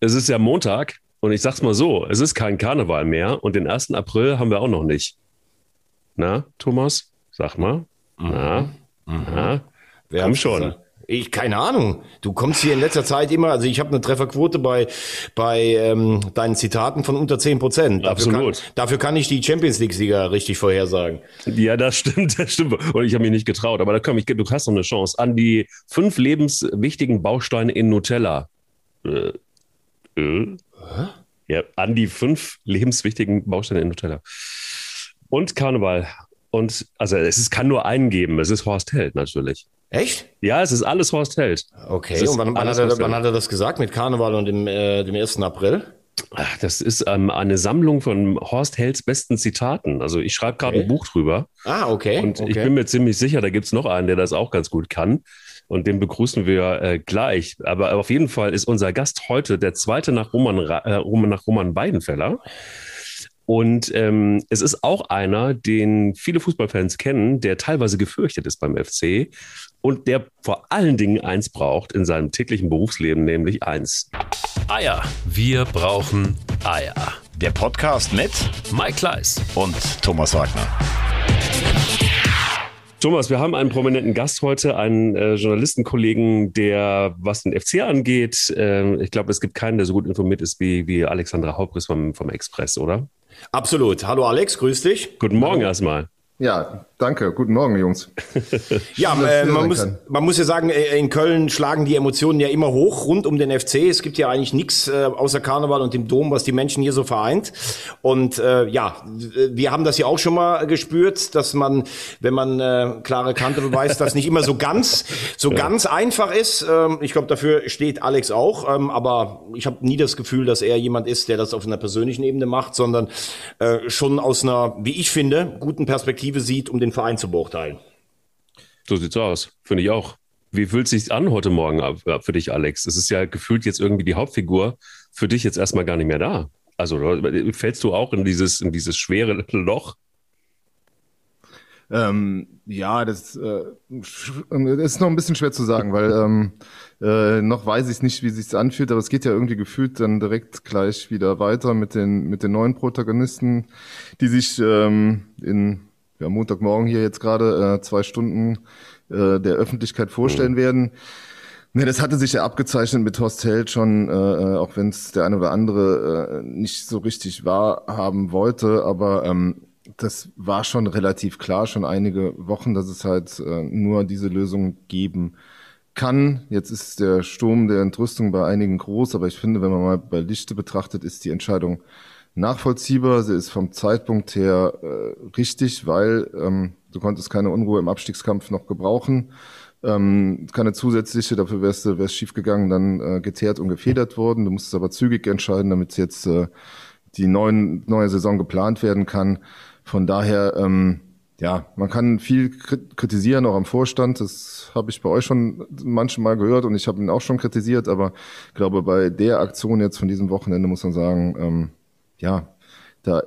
es ist ja Montag und ich sag's mal so, es ist kein Karneval mehr und den 1. April haben wir auch noch nicht. Na, Thomas? Sag mal. Mhm. Na, mhm. na, Wer komm schon. Gesagt? Ich, keine Ahnung. Du kommst hier in letzter Zeit immer, also ich habe eine Trefferquote bei, bei ähm, deinen Zitaten von unter 10 Prozent. Dafür Absolut. Kann, dafür kann ich die Champions League-Sieger richtig vorhersagen. Ja, das stimmt, das stimmt. Und ich habe mich nicht getraut. Aber da komm, ich, du hast noch eine Chance. An die fünf lebenswichtigen Bausteine in Nutella. Äh, äh? Ja, an die fünf lebenswichtigen Bausteine in Nutella. Und Karneval. Und also es ist, kann nur einen geben. Es ist Horst Held natürlich. Echt? Ja, es ist alles Horst Held. Okay, und wann, wann, hat er, wann, hat er, das gesagt mit Karneval und dem, äh, dem 1. April? Ach, das ist ähm, eine Sammlung von Horst Helds besten Zitaten. Also ich schreibe gerade okay. ein Buch drüber. Ah, okay. Und okay. ich bin mir ziemlich sicher, da gibt es noch einen, der das auch ganz gut kann. Und den begrüßen wir äh, gleich. Aber auf jeden Fall ist unser Gast heute der zweite nach Roman, äh, nach Roman Weidenfeller. Und ähm, es ist auch einer, den viele Fußballfans kennen, der teilweise gefürchtet ist beim FC und der vor allen Dingen eins braucht in seinem täglichen Berufsleben, nämlich eins. Eier. Wir brauchen Eier. Der Podcast mit Mike Kleiss und Thomas Wagner. Thomas, wir haben einen prominenten Gast heute, einen äh, Journalistenkollegen, der, was den FC angeht, äh, ich glaube, es gibt keinen, der so gut informiert ist wie, wie Alexandra Hauptris vom, vom Express, oder? Absolut. Hallo Alex, grüß dich. Guten Morgen erstmal. Ja, danke. Guten Morgen, Jungs. ja, äh, man, muss, man muss ja sagen, äh, in Köln schlagen die Emotionen ja immer hoch rund um den FC. Es gibt ja eigentlich nichts äh, außer Karneval und dem Dom, was die Menschen hier so vereint. Und äh, ja, wir haben das ja auch schon mal gespürt, dass man, wenn man äh, klare Kante beweist, das nicht immer so ganz, so ja. ganz einfach ist. Ähm, ich glaube, dafür steht Alex auch. Ähm, aber ich habe nie das Gefühl, dass er jemand ist, der das auf einer persönlichen Ebene macht, sondern äh, schon aus einer, wie ich finde, guten Perspektive Perspektive sieht, um den Verein zu beurteilen. So sieht's aus, finde ich auch. Wie fühlt es sich an heute Morgen für dich, Alex? Es ist ja gefühlt jetzt irgendwie die Hauptfigur für dich jetzt erstmal gar nicht mehr da. Also fällst du auch in dieses, in dieses schwere Loch? Ähm, ja, das, äh, das ist noch ein bisschen schwer zu sagen, weil ähm, äh, noch weiß ich nicht, wie es sich anfühlt, aber es geht ja irgendwie gefühlt dann direkt gleich wieder weiter mit den mit den neuen Protagonisten, die sich ähm, in ja, Montagmorgen hier jetzt gerade äh, zwei Stunden äh, der Öffentlichkeit vorstellen mhm. werden. Ne, das hatte sich ja abgezeichnet mit Horst Held schon, äh, äh auch wenn es der eine oder andere äh, nicht so richtig wahrhaben wollte, aber ähm, das war schon relativ klar, schon einige Wochen, dass es halt äh, nur diese Lösung geben kann. Jetzt ist der Sturm der Entrüstung bei einigen groß, aber ich finde, wenn man mal bei Lichte betrachtet, ist die Entscheidung nachvollziehbar. Sie ist vom Zeitpunkt her äh, richtig, weil ähm, du konntest keine Unruhe im Abstiegskampf noch gebrauchen. Ähm, keine zusätzliche, dafür wärst du wär's schief gegangen, dann äh, geteert und gefedert worden. Du musstest aber zügig entscheiden, damit jetzt äh, die neuen, neue Saison geplant werden kann. Von daher, ähm, ja, man kann viel kritisieren, auch am Vorstand. Das habe ich bei euch schon manchmal gehört und ich habe ihn auch schon kritisiert. Aber ich glaube, bei der Aktion jetzt von diesem Wochenende muss man sagen, ähm, ja, da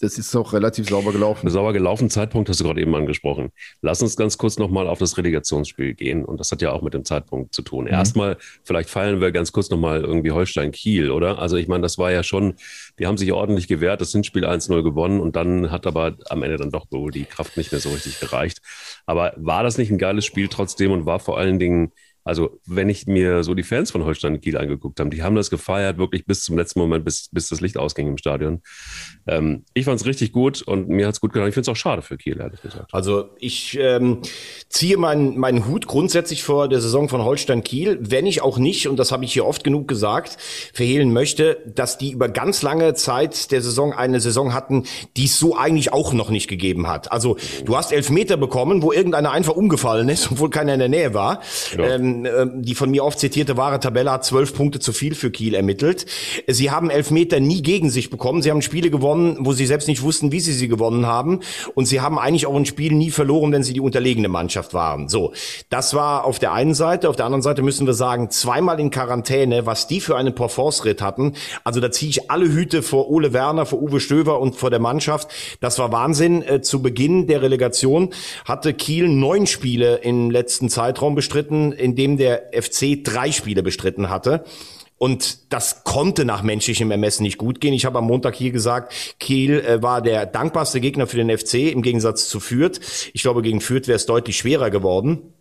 das ist auch relativ sauber gelaufen. Sauber gelaufen, Zeitpunkt hast du gerade eben angesprochen. Lass uns ganz kurz nochmal auf das Relegationsspiel gehen. Und das hat ja auch mit dem Zeitpunkt zu tun. Mhm. Erstmal, vielleicht feiern wir ganz kurz nochmal irgendwie Holstein-Kiel, oder? Also ich meine, das war ja schon, die haben sich ordentlich gewehrt, das Hinspiel 1-0 gewonnen und dann hat aber am Ende dann doch wohl die Kraft nicht mehr so richtig gereicht. Aber war das nicht ein geiles Spiel trotzdem und war vor allen Dingen also, wenn ich mir so die Fans von Holstein Kiel angeguckt habe, die haben das gefeiert, wirklich bis zum letzten Moment, bis, bis das Licht ausging im Stadion. Ähm, ich fand es richtig gut und mir hat es gut getan. Ich finde es auch schade für Kiel, ehrlich gesagt. Also, ich ähm, ziehe meinen meinen Hut grundsätzlich vor der Saison von Holstein Kiel, wenn ich auch nicht, und das habe ich hier oft genug gesagt, verhehlen möchte, dass die über ganz lange Zeit der Saison eine Saison hatten, die es so eigentlich auch noch nicht gegeben hat. Also, du hast elf Meter bekommen, wo irgendeiner einfach umgefallen ist, obwohl keiner in der Nähe war. Genau. Ähm, äh, die von mir oft zitierte wahre Tabelle hat zwölf Punkte zu viel für Kiel ermittelt. Sie haben Elfmeter nie gegen sich bekommen. Sie haben Spiele gewonnen, wo sie selbst nicht wussten, wie sie sie gewonnen haben. Und sie haben eigentlich auch ein Spiel nie verloren, wenn sie die unterlegene Mannschaft waren. So, das war auf der einen Seite. Auf der anderen Seite müssen wir sagen, zweimal in Quarantäne, was die für einen Parforce-Ritt hatten. Also da ziehe ich alle Hüte vor Ole Werner, vor Uwe Stöver und vor der Mannschaft. Das war Wahnsinn. Äh, zu Beginn der Relegation hatte Kiel neun Spiele im letzten Zeitraum bestritten, in dem der FC drei Spiele bestritten hatte. Und das konnte nach menschlichem Ermessen nicht gut gehen. Ich habe am Montag hier gesagt, Kiel äh, war der dankbarste Gegner für den FC im Gegensatz zu Fürth. Ich glaube, gegen Fürth wäre es deutlich schwerer geworden.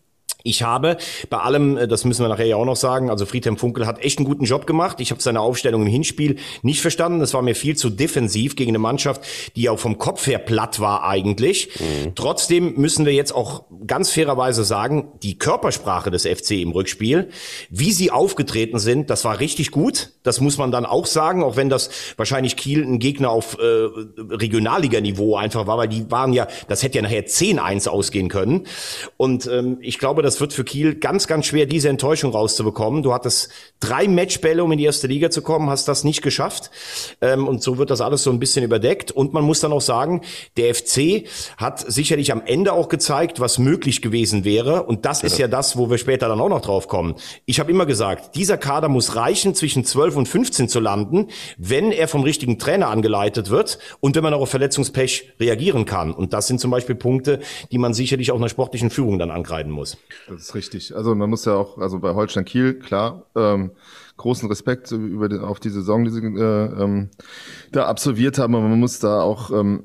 Ich habe bei allem, äh, das müssen wir nachher ja auch noch sagen, also Friedhelm Funkel hat echt einen guten Job gemacht. Ich habe seine Aufstellung im Hinspiel nicht verstanden. Das war mir viel zu defensiv gegen eine Mannschaft, die auch vom Kopf her platt war eigentlich. Mhm. Trotzdem müssen wir jetzt auch ganz fairerweise sagen, die Körpersprache des FC im Rückspiel, wie sie aufgetreten sind, das war richtig gut. Das muss man dann auch sagen, auch wenn das wahrscheinlich Kiel ein Gegner auf äh, Regionalliganiveau einfach war, weil die waren ja, das hätte ja nachher 10-1 ausgehen können. Und ähm, ich glaube, das wird für Kiel ganz, ganz schwer, diese Enttäuschung rauszubekommen. Du hattest drei Matchbälle, um in die erste Liga zu kommen, hast das nicht geschafft. Ähm, und so wird das alles so ein bisschen überdeckt. Und man muss dann auch sagen, der FC hat sicherlich am Ende auch gezeigt, was möglich gewesen wäre. Und das ja. ist ja das, wo wir später dann auch noch drauf kommen. Ich habe immer gesagt, dieser Kader muss reichen, zwischen 12 und 15 zu landen, wenn er vom richtigen Trainer angeleitet wird und wenn man auch auf Verletzungspech reagieren kann. Und das sind zum Beispiel Punkte, die man sicherlich auch einer sportlichen Führung dann ankreiden muss. Das ist richtig. Also man muss ja auch, also bei Holstein Kiel, klar, ähm, großen Respekt über die, auf die Saison, die sie äh, ähm, da absolviert haben, aber man muss da auch ähm,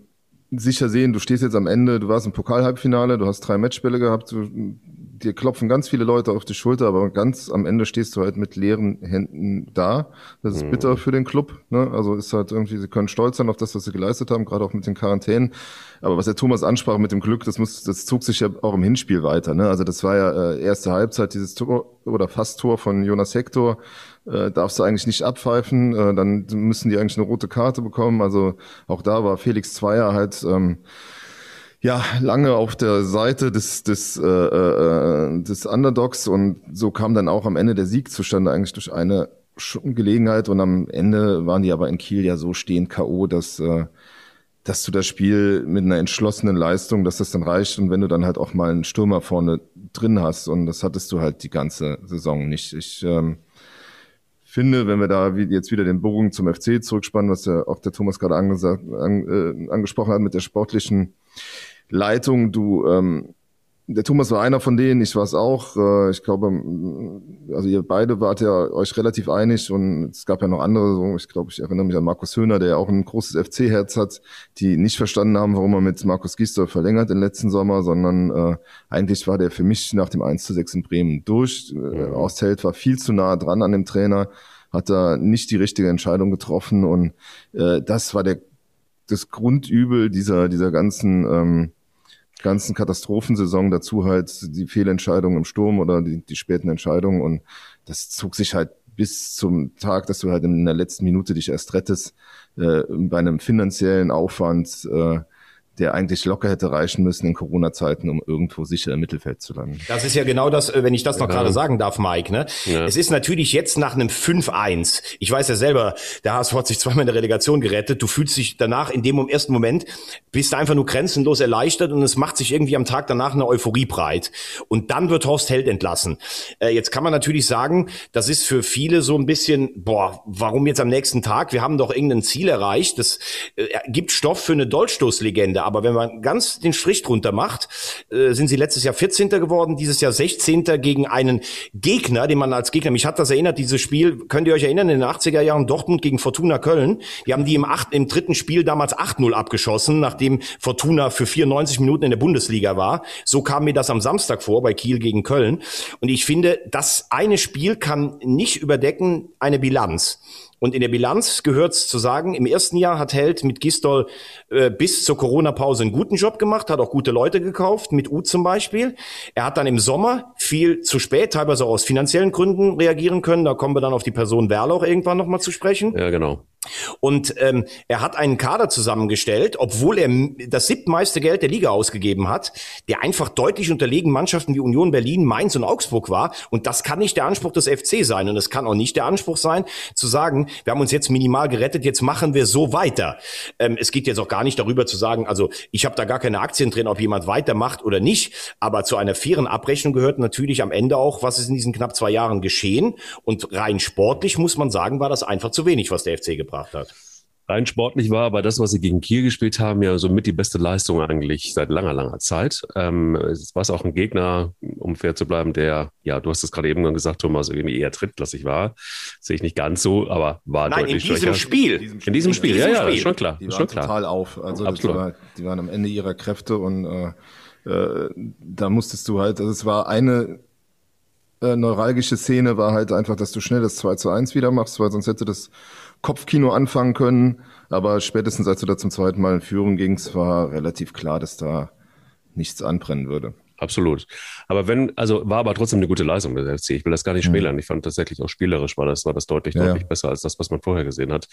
sicher sehen, du stehst jetzt am Ende, du warst im Pokalhalbfinale, du hast drei Matchspiele gehabt, du, dir klopfen ganz viele Leute auf die Schulter, aber ganz am Ende stehst du halt mit leeren Händen da. Das ist mhm. bitter für den Club. Ne? Also ist halt irgendwie, sie können stolz sein auf das, was sie geleistet haben, gerade auch mit den Quarantänen. Aber was der Thomas ansprach mit dem Glück, das muss, das zog sich ja auch im Hinspiel weiter. Ne? Also das war ja äh, erste Halbzeit, dieses Tor oder fast Tor von Jonas Hector. Äh, darfst du eigentlich nicht abpfeifen, äh, dann müssen die eigentlich eine rote Karte bekommen. Also auch da war Felix Zweier halt ähm, ja lange auf der Seite des des äh, äh, des Underdogs und so kam dann auch am Ende der Sieg zustande eigentlich durch eine Gelegenheit und am Ende waren die aber in Kiel ja so stehend KO, dass äh, dass du das Spiel mit einer entschlossenen Leistung, dass das dann reicht und wenn du dann halt auch mal einen Stürmer vorne drin hast und das hattest du halt die ganze Saison nicht. Ich ähm, finde, wenn wir da jetzt wieder den Bogen zum FC zurückspannen, was ja auch der Thomas gerade angesagt, an, äh, angesprochen hat mit der sportlichen Leitung. Du, ähm, der Thomas war einer von denen, ich war es auch. Äh, ich glaube, also ihr beide wart ja euch relativ einig und es gab ja noch andere, so, ich glaube, ich erinnere mich an Markus Höhner, der ja auch ein großes FC-Herz hat, die nicht verstanden haben, warum er mit Markus Gisdol verlängert den letzten Sommer, sondern äh, eigentlich war der für mich nach dem 1 zu 6 in Bremen durch. Äh, mhm. Ausheld war viel zu nah dran an dem Trainer, hat da nicht die richtige Entscheidung getroffen und äh, das war der das Grundübel dieser, dieser ganzen ähm, ganzen Katastrophensaison dazu halt die Fehlentscheidung im Sturm oder die, die späten Entscheidungen. Und das zog sich halt bis zum Tag, dass du halt in der letzten Minute dich erst rettest, äh, bei einem finanziellen Aufwand, äh, der eigentlich locker hätte reichen müssen in Corona-Zeiten, um irgendwo sicher im Mittelfeld zu landen. Das ist ja genau das, äh, wenn ich das noch ja. gerade sagen darf, Mike. Ne? Ja. Es ist natürlich jetzt nach einem 5-1. Ich weiß ja selber, der HSV hat sich zweimal in der Relegation gerettet. Du fühlst dich danach in dem ersten Moment, bist du einfach nur grenzenlos erleichtert und es macht sich irgendwie am Tag danach eine Euphorie breit. Und dann wird Horst Held entlassen. Äh, jetzt kann man natürlich sagen, das ist für viele so ein bisschen, boah, warum jetzt am nächsten Tag? Wir haben doch irgendein Ziel erreicht. Das äh, gibt Stoff für eine Dolchstoßlegende. Aber wenn man ganz den Strich drunter macht, äh, sind sie letztes Jahr 14. geworden, dieses Jahr 16. gegen einen Gegner, den man als Gegner, mich hat das erinnert, dieses Spiel, könnt ihr euch erinnern, in den 80er Jahren Dortmund gegen Fortuna Köln. Die haben die im, acht, im dritten Spiel damals 8-0 abgeschossen, nachdem Fortuna für 94 Minuten in der Bundesliga war. So kam mir das am Samstag vor bei Kiel gegen Köln. Und ich finde, das eine Spiel kann nicht überdecken eine Bilanz. Und in der Bilanz gehört es zu sagen, im ersten Jahr hat Held mit Gistol äh, bis zur Corona-Pause einen guten Job gemacht, hat auch gute Leute gekauft, mit U zum Beispiel. Er hat dann im Sommer viel zu spät, teilweise auch aus finanziellen Gründen reagieren können. Da kommen wir dann auf die Person Werle auch irgendwann nochmal zu sprechen. Ja, genau. Und ähm, er hat einen Kader zusammengestellt, obwohl er das siebtmeiste Geld der Liga ausgegeben hat, der einfach deutlich unterlegen Mannschaften wie Union Berlin, Mainz und Augsburg war. Und das kann nicht der Anspruch des FC sein. Und es kann auch nicht der Anspruch sein, zu sagen, wir haben uns jetzt minimal gerettet, jetzt machen wir so weiter. Ähm, es geht jetzt auch gar nicht darüber zu sagen, also ich habe da gar keine Aktien drin, ob jemand weitermacht oder nicht. Aber zu einer fairen Abrechnung gehört natürlich am Ende auch, was ist in diesen knapp zwei Jahren geschehen. Und rein sportlich muss man sagen, war das einfach zu wenig, was der FC gebracht gebracht hat. Rein sportlich war aber das, was sie gegen Kiel gespielt haben, ja somit die beste Leistung eigentlich seit langer, langer Zeit. Ähm, es war auch ein Gegner, um fair zu bleiben, der, ja, du hast es gerade eben gesagt, Thomas, irgendwie eher drittklassig war. Sehe ich nicht ganz so, aber war Nein, deutlich in diesem schwächer. Spiel. In diesem Spiel, In ja, diesem ja, Spiel. ist schon klar. Die waren schon klar. total auf. Also Absolut. war, die waren am Ende ihrer Kräfte und äh, äh, da musstest du halt, also es war eine äh, neuralgische Szene, war halt einfach, dass du schnell das 2 zu 1 wieder machst, weil sonst hätte das Kopfkino anfangen können. Aber spätestens als du da zum zweiten Mal in Führung gingst, war relativ klar, dass da nichts anbrennen würde. Absolut. Aber wenn, also war aber trotzdem eine gute Leistung der FC. Ich will das gar nicht Mhm. schmälern. Ich fand tatsächlich auch spielerisch war das, war das deutlich, Ja, deutlich besser als das, was man vorher gesehen hat.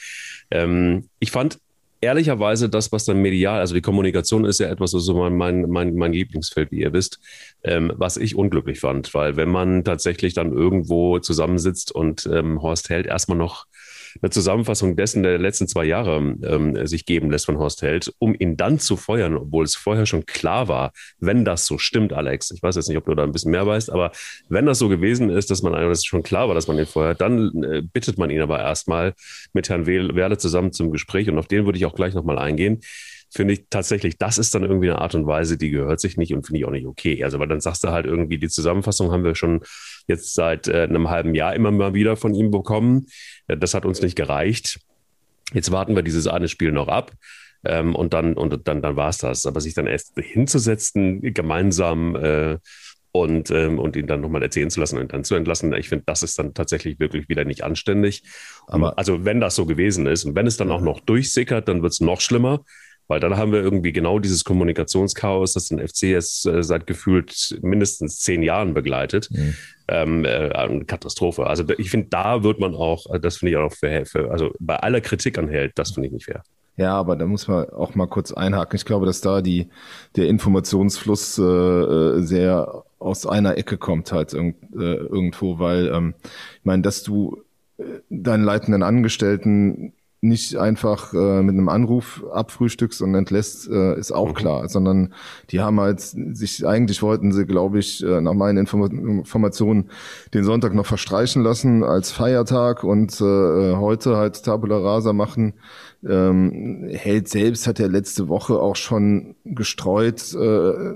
Ähm, ich fand ehrlicherweise das, was dann medial, also die Kommunikation ist ja etwas, so mein, mein, mein, mein Lieblingsfeld, wie ihr wisst, ähm, was ich unglücklich fand, weil wenn man tatsächlich dann irgendwo zusammensitzt und ähm, Horst Held erstmal noch eine Zusammenfassung dessen der letzten zwei Jahre ähm, sich geben lässt von Horst Held, um ihn dann zu feuern, obwohl es vorher schon klar war, wenn das so stimmt, Alex. Ich weiß jetzt nicht, ob du da ein bisschen mehr weißt, aber wenn das so gewesen ist, dass man dass es schon klar war, dass man ihn feuert, dann äh, bittet man ihn aber erstmal mit Herrn Werle zusammen zum Gespräch und auf den würde ich auch gleich nochmal eingehen. Finde ich tatsächlich, das ist dann irgendwie eine Art und Weise, die gehört sich nicht und finde ich auch nicht okay. Also, weil dann sagst du halt irgendwie, die Zusammenfassung haben wir schon jetzt seit äh, einem halben Jahr immer mal wieder von ihm bekommen. Äh, Das hat uns nicht gereicht. Jetzt warten wir dieses eine Spiel noch ab. Ähm, und dann, und dann, dann war es das. Aber sich dann erst hinzusetzen, gemeinsam äh, und, ähm, und ihn dann nochmal erzählen zu lassen und dann zu entlassen, ich finde, das ist dann tatsächlich wirklich wieder nicht anständig. Aber- also wenn das so gewesen ist und wenn es dann auch noch durchsickert, dann wird es noch schlimmer. Weil dann haben wir irgendwie genau dieses Kommunikationschaos, das den FC jetzt äh, seit gefühlt mindestens zehn Jahren begleitet. Ähm, äh, eine Katastrophe. Also ich finde, da wird man auch, äh, das finde ich auch für, für, also bei aller Kritik an Held, das finde ich nicht fair. Ja, aber da muss man auch mal kurz einhaken. Ich glaube, dass da die, der Informationsfluss äh, äh, sehr aus einer Ecke kommt halt irgend, äh, irgendwo, weil ähm, ich meine, dass du deinen leitenden Angestellten nicht einfach äh, mit einem Anruf abfrühstückst und entlässt, äh, ist auch klar, sondern die haben halt sich, eigentlich wollten sie, glaube ich, äh, nach meinen Inform Informationen den Sonntag noch verstreichen lassen als Feiertag und äh, heute halt Tabula Rasa machen. Ähm, Held selbst hat ja letzte Woche auch schon gestreut, äh,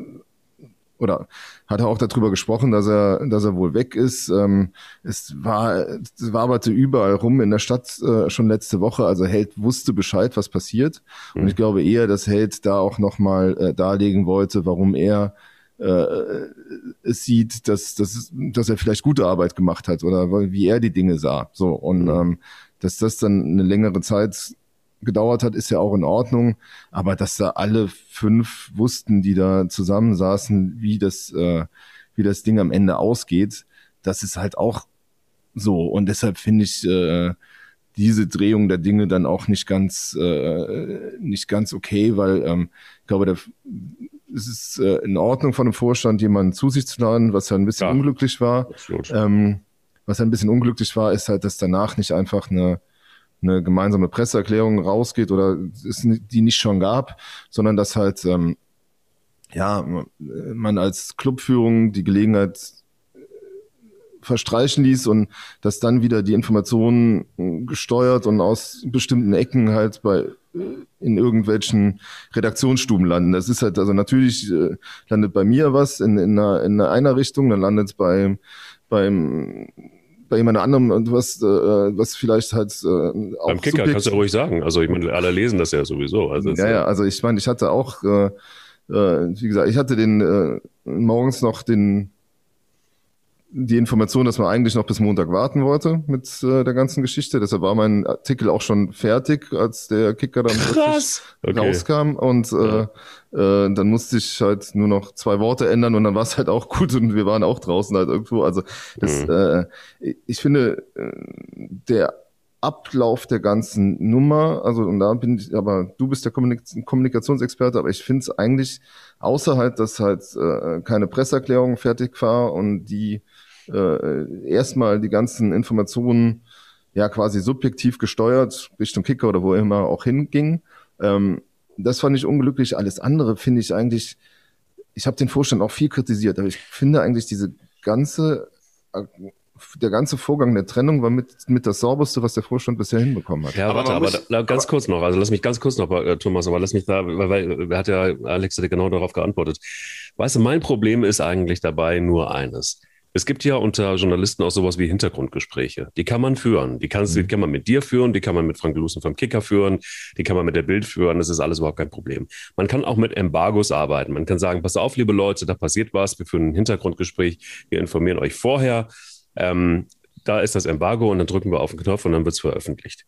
oder hat er auch darüber gesprochen, dass er, dass er wohl weg ist. Ähm, es war, es waberte überall rum in der Stadt äh, schon letzte Woche. Also Held wusste Bescheid, was passiert. Und ich glaube eher, dass Held da auch nochmal äh, darlegen wollte, warum er äh, es sieht, dass, dass, dass er vielleicht gute Arbeit gemacht hat oder wie er die Dinge sah. So und ähm, dass das dann eine längere Zeit gedauert hat, ist ja auch in Ordnung. Aber dass da alle fünf wussten, die da zusammensaßen, wie das, äh, wie das Ding am Ende ausgeht, das ist halt auch so. Und deshalb finde ich äh, diese Drehung der Dinge dann auch nicht ganz, äh, nicht ganz okay, weil ähm, ich glaube, der, es ist äh, in Ordnung von dem Vorstand, jemanden zu sich zu laden, was ja ein bisschen Ja. unglücklich war. Ähm, was ein bisschen unglücklich war, ist halt, dass danach nicht einfach eine, eine gemeinsame Presseerklärung rausgeht oder es die nicht schon gab, sondern dass halt ähm, ja man als Clubführung die Gelegenheit äh, verstreichen ließ und dass dann wieder die Informationen gesteuert und aus bestimmten Ecken halt bei äh, in irgendwelchen Redaktionsstuben landen. Das ist halt, also natürlich äh, landet bei mir was in, in, einer, in einer Richtung, dann landet es bei, beim bei jemand anderem und was, äh, was vielleicht halt äh, auch Beim Kicker kannst du ja ruhig sagen. Also ich meine, alle lesen das ja sowieso. Also ja, ja, also ich meine, ich hatte auch, äh, äh, wie gesagt, ich hatte den äh, morgens noch den die Information, dass man eigentlich noch bis Montag warten wollte mit äh, der ganzen Geschichte. Deshalb war mein Artikel auch schon fertig, als der Kicker dann wirklich Okay. rauskam. Und äh, äh, dann musste ich halt nur noch zwei Worte ändern und dann war es halt auch gut und wir waren auch draußen halt irgendwo. Also das, äh, ich finde, äh, der Ablauf der ganzen Nummer, also und da bin ich, aber du bist der Kommunik Kommunikationsexperte, aber ich finde es eigentlich, außer halt, dass halt äh, keine Presseerklärung fertig war und die äh, erstmal die ganzen Informationen ja quasi subjektiv gesteuert Richtung Kicker oder wo immer auch hinging. Ähm, das fand ich unglücklich. Alles andere finde ich eigentlich, ich habe den Vorstand auch viel kritisiert, aber ich finde eigentlich diese ganze der ganze Vorgang der Trennung war mit, mit das sauberste, was der Vorstand bisher hinbekommen hat. Ja, Aber warte, aber, muss- da, ganz kurz noch, also lass mich ganz kurz noch, äh, Thomas, aber lass mich da, weil, weil hat ja Alex hat ja genau darauf geantwortet. Weißt du, mein Problem ist eigentlich dabei nur eines. Es gibt ja unter Journalisten auch sowas wie Hintergrundgespräche. Die kann man führen. Die, kannst, die kann man mit dir führen, die kann man mit Frank Lusen vom Kicker führen, die kann man mit der Bild führen. Das ist alles überhaupt kein Problem. Man kann auch mit Embargos arbeiten. Man kann sagen, pass auf, liebe Leute, da passiert was, wir führen ein Hintergrundgespräch, wir informieren euch vorher. Ähm, da ist das Embargo und dann drücken wir auf den Knopf und dann wird es veröffentlicht.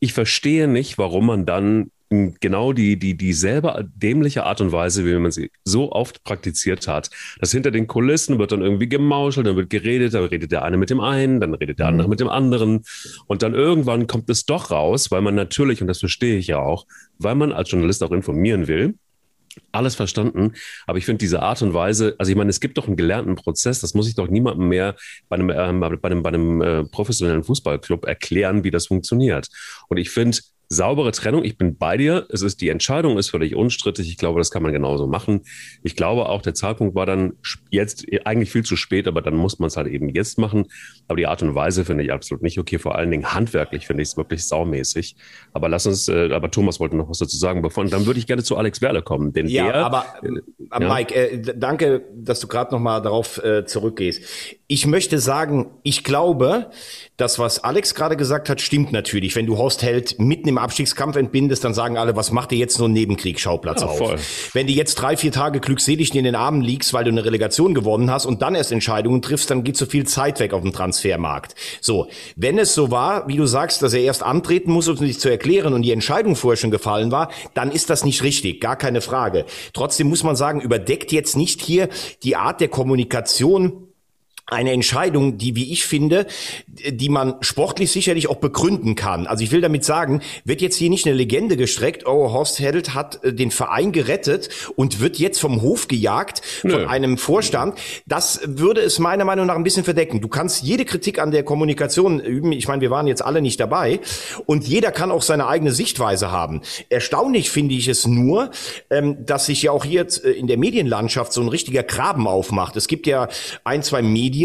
Ich verstehe nicht, warum man dann genau die, die, dieselbe dämliche Art und Weise, wie man sie so oft praktiziert hat, dass hinter den Kulissen wird dann irgendwie gemauschelt, dann wird geredet, dann redet der eine mit dem einen, dann redet der andere mit dem anderen und dann irgendwann kommt es doch raus, weil man natürlich, und das verstehe ich ja auch, weil man als Journalist auch informieren will, alles verstanden. Aber ich finde diese Art und Weise, also ich meine, es gibt doch einen gelernten Prozess, das muss ich doch niemandem mehr bei einem, ähm, bei einem, bei einem äh, professionellen Fußballclub erklären, wie das funktioniert. Und ich finde, saubere Trennung, ich bin bei dir, es ist, die Entscheidung ist völlig unstrittig, ich glaube, das kann man genauso machen. Ich glaube auch, der Zeitpunkt war dann jetzt eigentlich viel zu spät, aber dann muss man es halt eben jetzt machen. Aber die Art und Weise finde ich absolut nicht okay, vor allen Dingen handwerklich finde ich es wirklich saumäßig. Aber lass uns, äh, aber Thomas wollte noch was dazu sagen, bevor, dann würde ich gerne zu Alex Werle kommen, denn Ja, der, aber äh, ja. Mike, äh, danke, dass du gerade noch mal darauf äh, zurückgehst. Ich möchte sagen, ich glaube, das, was Alex gerade gesagt hat, stimmt natürlich. Wenn du Horst Held mitten im Abstiegskampf entbindest, dann sagen alle, was macht ihr jetzt nur einen Nebenkriegsschauplatz Ja, auf? voll. Wenn du jetzt drei, vier Tage glückselig in den Armen liegst, weil du eine Relegation gewonnen hast und dann erst Entscheidungen triffst, dann geht so viel Zeit weg auf dem Transfermarkt. So, wenn es so war, wie du sagst, dass er erst antreten muss, um sich zu erklären und die Entscheidung vorher schon gefallen war, dann ist das nicht richtig, gar keine Frage. Trotzdem muss man sagen, überdeckt jetzt nicht hier die Art der Kommunikation eine Entscheidung, die, wie ich finde, die man sportlich sicherlich auch begründen kann. Also ich will damit sagen, wird jetzt hier nicht eine Legende gestreckt, oh, Horst Held hat äh, den Verein gerettet und wird jetzt vom Hof gejagt von Nö. einem Vorstand. Das würde es meiner Meinung nach ein bisschen verdecken. Du kannst jede Kritik an der Kommunikation üben. Ich meine, wir waren jetzt alle nicht dabei. Und jeder kann auch seine eigene Sichtweise haben. Erstaunlich finde ich es nur, ähm, dass sich ja auch hier äh, in der Medienlandschaft so ein richtiger Graben aufmacht. Es gibt ja ein, zwei Medien,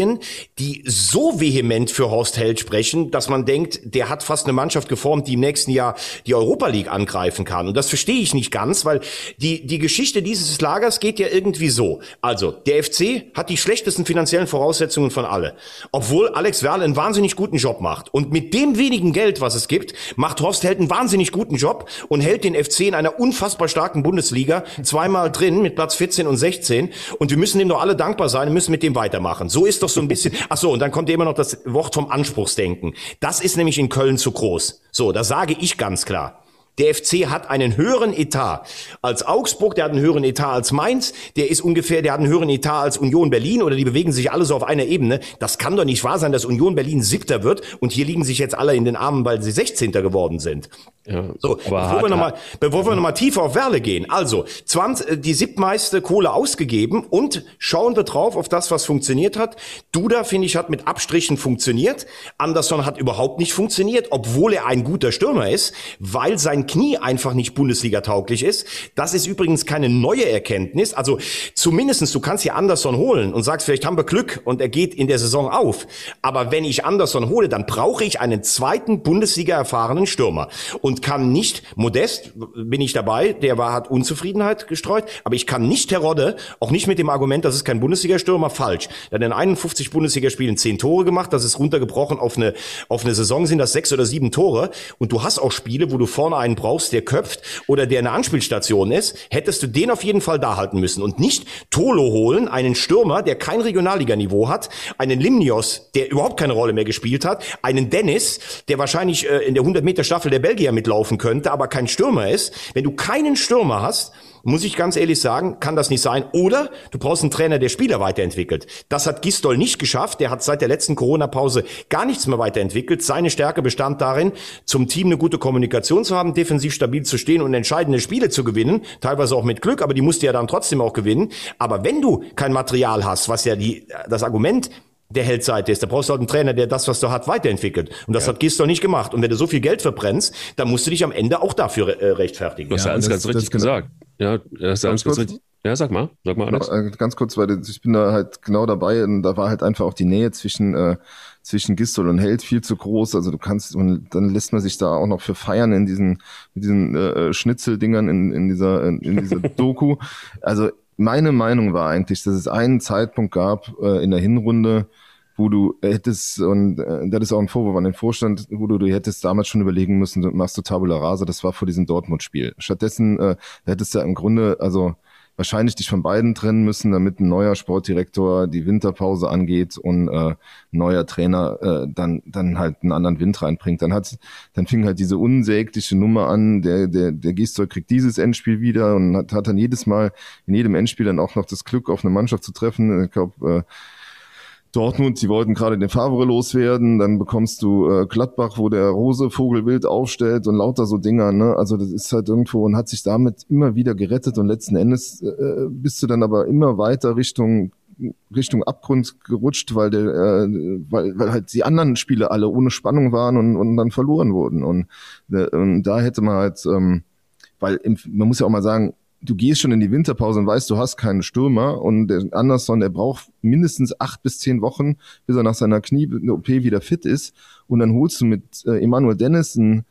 die so vehement für Horst Held sprechen, dass man denkt, der hat fast eine Mannschaft geformt, die im nächsten Jahr die Europa League angreifen kann. Und das verstehe ich nicht ganz, weil die, die Geschichte dieses Lagers geht ja irgendwie so. Also, der FC hat die schlechtesten finanziellen Voraussetzungen von alle. Obwohl Alex Werle einen wahnsinnig guten Job macht. Und mit dem wenigen Geld, was es gibt, macht Horst Held einen wahnsinnig guten Job und hält den FC in einer unfassbar starken Bundesliga zweimal drin mit Platz 14 und 16. Und wir müssen dem doch alle dankbar sein und müssen mit dem weitermachen. So ist doch so ein bisschen. Ach so, und dann kommt immer noch das Wort vom Anspruchsdenken. Das ist nämlich in Köln zu groß. So, da sage ich ganz klar. Der FC hat einen höheren Etat als Augsburg, der hat einen höheren Etat als Mainz, der ist ungefähr, der hat einen höheren Etat als Union Berlin oder die bewegen sich alle so auf einer Ebene. Das kann doch nicht wahr sein, dass Union Berlin siebter wird und hier liegen sich jetzt alle in den Armen, weil sie 16. geworden sind. Ja, So, bevor wir nochmal, bevor wir noch mal tiefer auf Werle gehen. Also, 20, äh, die siebtmeiste Kohle ausgegeben und schauen wir drauf auf das, was funktioniert hat. Duda, finde ich, hat mit Abstrichen funktioniert. Anderson hat überhaupt nicht funktioniert, obwohl er ein guter Stürmer ist, weil sein Knie einfach nicht Bundesliga-tauglich ist. Das ist übrigens keine neue Erkenntnis. Also, zumindestens du kannst hier Anderson holen und sagst, vielleicht haben wir Glück und er geht in der Saison auf. Aber wenn ich Anderson hole, dann brauche ich einen zweiten Bundesliga erfahrenen Stürmer und kann nicht, Modest bin ich dabei, der war, hat Unzufriedenheit gestreut, aber ich kann nicht Terodde, auch nicht mit dem Argument, das ist kein Bundesliga-Stürmer, falsch. Der hat in 51 Bundesligaspielen 10 Tore gemacht, das ist runtergebrochen auf eine, auf eine Saison sind das sechs oder sieben Tore und du hast auch Spiele, wo du vorne einen brauchst, der köpft oder der eine Anspielstation ist, hättest du den auf jeden Fall da halten müssen und nicht Tolo holen, einen Stürmer, der kein Regionalliganiveau hat, einen Limnios, der überhaupt keine Rolle mehr gespielt hat, einen Dennis, der wahrscheinlich äh, in der 100 Meter Staffel der Belgier mitlaufen könnte, aber kein Stürmer ist. Wenn du keinen Stürmer hast, muss ich ganz ehrlich sagen, kann das nicht sein. Oder du brauchst einen Trainer, der Spieler weiterentwickelt. Das hat Gistol nicht geschafft. Der hat seit der letzten Corona-Pause gar nichts mehr weiterentwickelt. Seine Stärke bestand darin, zum Team eine gute Kommunikation zu haben, defensiv stabil zu stehen und entscheidende Spiele zu gewinnen. Teilweise auch mit Glück, aber die musste ja dann trotzdem auch gewinnen. Aber wenn du kein Material hast, was ja die, das Argument der Heldseite ist. Da brauchst du halt einen Trainer, der das, was du hast, weiterentwickelt. Und das hat Gistol nicht gemacht. Und wenn du so viel Geld verbrennst, dann musst du dich am Ende auch dafür äh, rechtfertigen. Du hast ja, Ja, alles das- ganz das richtig genau- gesagt. Ja, das Ganz ganz kurz. richtig. Ja, sag mal, sag mal alles. Äh, ganz kurz, weil ich bin da halt genau dabei und da war halt einfach auch die Nähe zwischen, äh, zwischen Gistol und Held viel zu groß. Also du kannst, und dann lässt man sich da auch noch für feiern in diesen, in diesen äh, Schnitzeldingern in, in dieser, in, in dieser Doku. Also meine Meinung war eigentlich, dass es einen Zeitpunkt gab äh, in der Hinrunde, wo du hättest, und äh, das ist auch ein Vorwurf an den Vorstand, wo du, du hättest damals schon überlegen müssen, machst du Tabula Rasa, das war vor diesem Dortmund-Spiel. Stattdessen äh, hättest du ja im Grunde, also wahrscheinlich dich von beiden trennen müssen, damit ein neuer Sportdirektor die Winterpause angeht und äh, ein neuer Trainer äh, dann dann halt einen anderen Wind reinbringt. Dann hat dann fing halt diese unsägliche Nummer an, der der der Gisdol kriegt dieses Endspiel wieder und hat, hat dann jedes Mal in jedem Endspiel dann auch noch das Glück auf eine Mannschaft zu treffen. Ich glaube äh, Dortmund, die wollten gerade den Favre loswerden, dann bekommst du äh, Gladbach, wo der Rose Vogelwild aufstellt und lauter so Dinger, ne? Also das ist halt irgendwo und hat sich damit immer wieder gerettet und letzten Endes äh, bist du dann aber immer weiter Richtung Richtung Abgrund gerutscht, weil der, äh, weil, weil halt die anderen Spiele alle ohne Spannung waren und, und dann verloren wurden. Und, äh, und da hätte man halt, ähm, weil im, man muss ja auch mal sagen, du gehst schon in die Winterpause und weißt, du hast keinen Stürmer und der Anderson, der braucht mindestens acht bis zehn Wochen, bis er nach seiner Knie-OP wieder fit ist. Und dann holst du mit äh, Emanuel Dennis einen,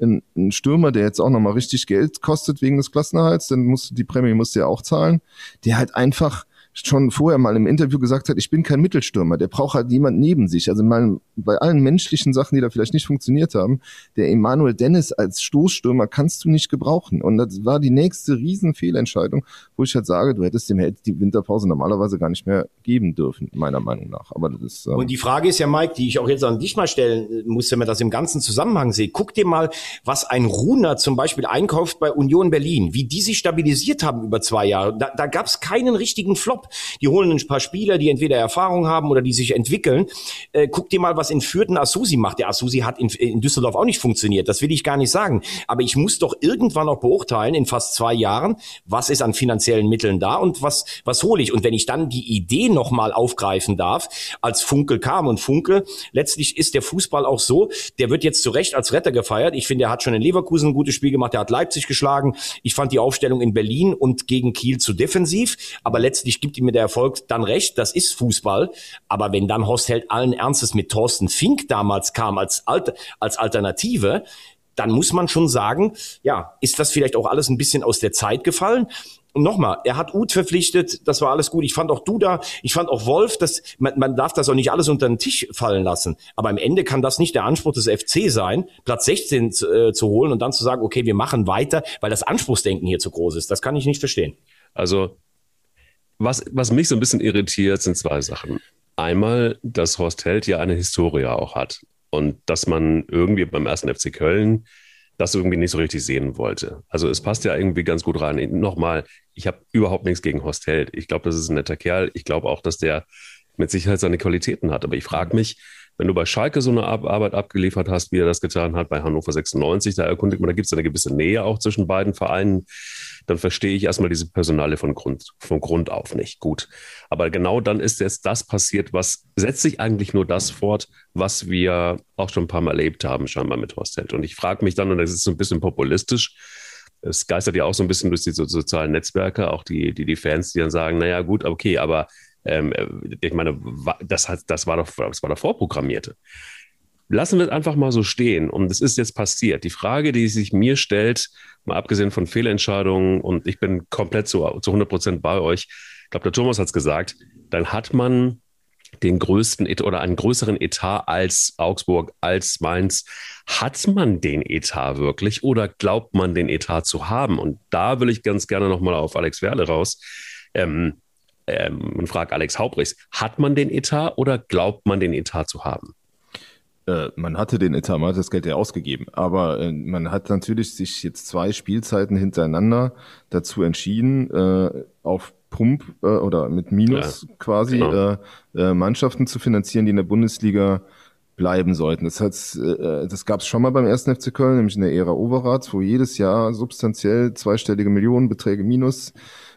einen, einen Stürmer, der jetzt auch nochmal richtig Geld kostet wegen des Klassenerhalts, dann musst du die Prämie musst du ja auch zahlen, der halt einfach schon vorher mal im Interview gesagt hat, ich bin kein Mittelstürmer, der braucht halt jemand neben sich. Also mal bei allen menschlichen Sachen, die da vielleicht nicht funktioniert haben, der Emanuel Dennis als Stoßstürmer kannst du nicht gebrauchen. Und das war die nächste Riesenfehlentscheidung, wo ich halt sage, du hättest dem Held die Winterpause normalerweise gar nicht mehr geben dürfen, meiner Meinung nach. Aber das ist, ähm Und die Frage ist ja, Mike, die ich auch jetzt an dich mal stellen muss, wenn man das im ganzen Zusammenhang sieht. Guck dir mal, was ein Runer zum Beispiel einkauft bei Union Berlin, wie die sich stabilisiert haben über zwei Jahre. Da, da gab es keinen richtigen Flop. Job. Die holen ein paar Spieler, die entweder Erfahrung haben oder die sich entwickeln. Äh, guck dir mal, was in Fürth Asusi macht. Der Asusi hat in, in Düsseldorf auch nicht funktioniert. Das will ich gar nicht sagen. Aber ich muss doch irgendwann auch beurteilen, in fast zwei Jahren, was ist an finanziellen Mitteln da und was, was hole ich. Und wenn ich dann die Idee nochmal aufgreifen darf, als Funkel kam und Funkel, letztlich ist der Fußball auch so, der wird jetzt zu Recht als Retter gefeiert. Ich finde, er hat schon in Leverkusen ein gutes Spiel gemacht, er hat Leipzig geschlagen. Ich fand die Aufstellung in Berlin und gegen Kiel zu defensiv, aber letztlich gibt ihm der Erfolg dann recht, das ist Fußball. Aber wenn dann Horst Held allen Ernstes mit Thorsten Fink damals kam als, Alt als Alternative, dann muss man schon sagen, ja, ist das vielleicht auch alles ein bisschen aus der Zeit gefallen? Und nochmal, er hat Uth verpflichtet, das war alles gut. Ich fand auch Duda, ich fand auch Wolf, das, man, man darf das auch nicht alles unter den Tisch fallen lassen. Aber am Ende kann das nicht der Anspruch des FC sein, Platz 16 zu, äh, zu holen und dann zu sagen, okay, wir machen weiter, weil das Anspruchsdenken hier zu groß ist. Das kann ich nicht verstehen. Also was, was mich so ein bisschen irritiert, sind zwei Sachen. Einmal, dass Horst Held ja eine Historie auch hat und dass man irgendwie beim ersten FC Köln das irgendwie nicht so richtig sehen wollte. Also es passt ja irgendwie ganz gut rein. Nochmal, ich habe überhaupt nichts gegen Horst Held. Ich glaube, das ist ein netter Kerl. Ich glaube auch, dass der mit Sicherheit seine Qualitäten hat. Aber ich frage mich, wenn du bei Schalke so eine Arbeit abgeliefert hast, wie er das getan hat bei Hannover 96, da erkundigt man, da gibt es eine gewisse Nähe auch zwischen beiden Vereinen, dann verstehe ich erstmal diese Personale von Grund, von Grund auf nicht. Gut. Aber genau dann ist jetzt das passiert, was setzt sich eigentlich nur das fort, was wir auch schon ein paar Mal erlebt haben, scheinbar mit Horst Held. Und ich frage mich dann, und das ist so ein bisschen populistisch, es geistert ja auch so ein bisschen durch die sozialen Netzwerke, auch die, die, die Fans, die dann sagen, naja, gut, okay, aber ähm, äh, ich meine, das, hat, das, war doch, das war doch vorprogrammierte. Lassen wir es einfach mal so stehen. Und es ist jetzt passiert. Die Frage, die sich mir stellt, mal abgesehen von Fehlentscheidungen, und ich bin komplett zu, zu 100 Prozent bei euch, ich glaube, der Thomas hat es gesagt, dann hat man den größten oder einen größeren Etat als Augsburg, als Mainz. Hat man den Etat wirklich oder glaubt man den Etat zu haben? Und da will ich ganz gerne nochmal auf Alex Werle raus. Ähm, ähm, und frage Alex Haubrichs, hat man den Etat oder glaubt man den Etat zu haben? Äh, man hatte den Etat, man hat das Geld ja ausgegeben, aber äh, man hat natürlich sich jetzt zwei Spielzeiten hintereinander dazu entschieden, äh, auf Pump oder mit Minus ja, quasi genau. Mannschaften zu finanzieren, die in der Bundesliga bleiben sollten. Das, hat's, äh, das gab es schon mal beim ersten FC Köln, nämlich in der Ära Overath, wo jedes Jahr substanziell zweistellige Millionenbeträge minus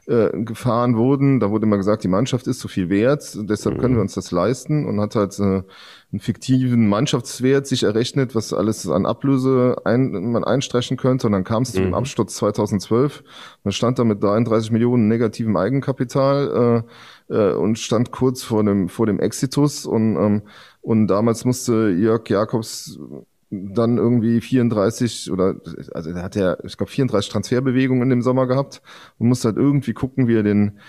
äh, gefahren wurden. Da wurde immer gesagt, die Mannschaft ist so viel wert, deshalb können wir uns das leisten und hat halt äh, einen fiktiven Mannschaftswert sich errechnet, was alles an Ablöse ein, man einstreichen könnte. Und dann kam es zu dem Absturz 2012. Man stand da mit 33 Millionen negativem Eigenkapital äh, äh, und stand kurz vor dem, vor dem Exitus. Und, ähm, und damals musste Jörg Jakobs dann irgendwie 34 oder also er hat ja, ich glaube, 34 Transferbewegungen in dem Sommer gehabt und musste halt irgendwie gucken, wie er den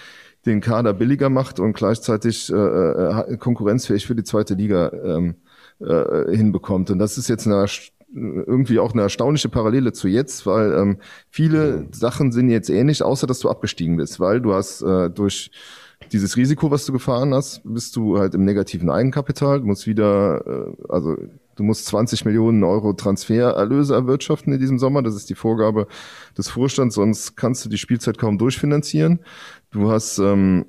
den Kader billiger macht und gleichzeitig äh, äh konkurrenzfähig für die zweite Liga ähm, äh, hinbekommt. Und das ist jetzt eine irgendwie auch eine erstaunliche Parallele zu jetzt, weil ähm, viele mhm. Sachen sind jetzt ähnlich, außer dass du abgestiegen bist, weil du hast äh, durch dieses Risiko, was du gefahren hast, bist du halt im negativen Eigenkapital, du musst wieder, äh, also du musst 20 Millionen Euro Transfererlöse erwirtschaften in diesem Sommer, das ist die Vorgabe des Vorstands, sonst kannst du die Spielzeit kaum durchfinanzieren. Du hast ähm,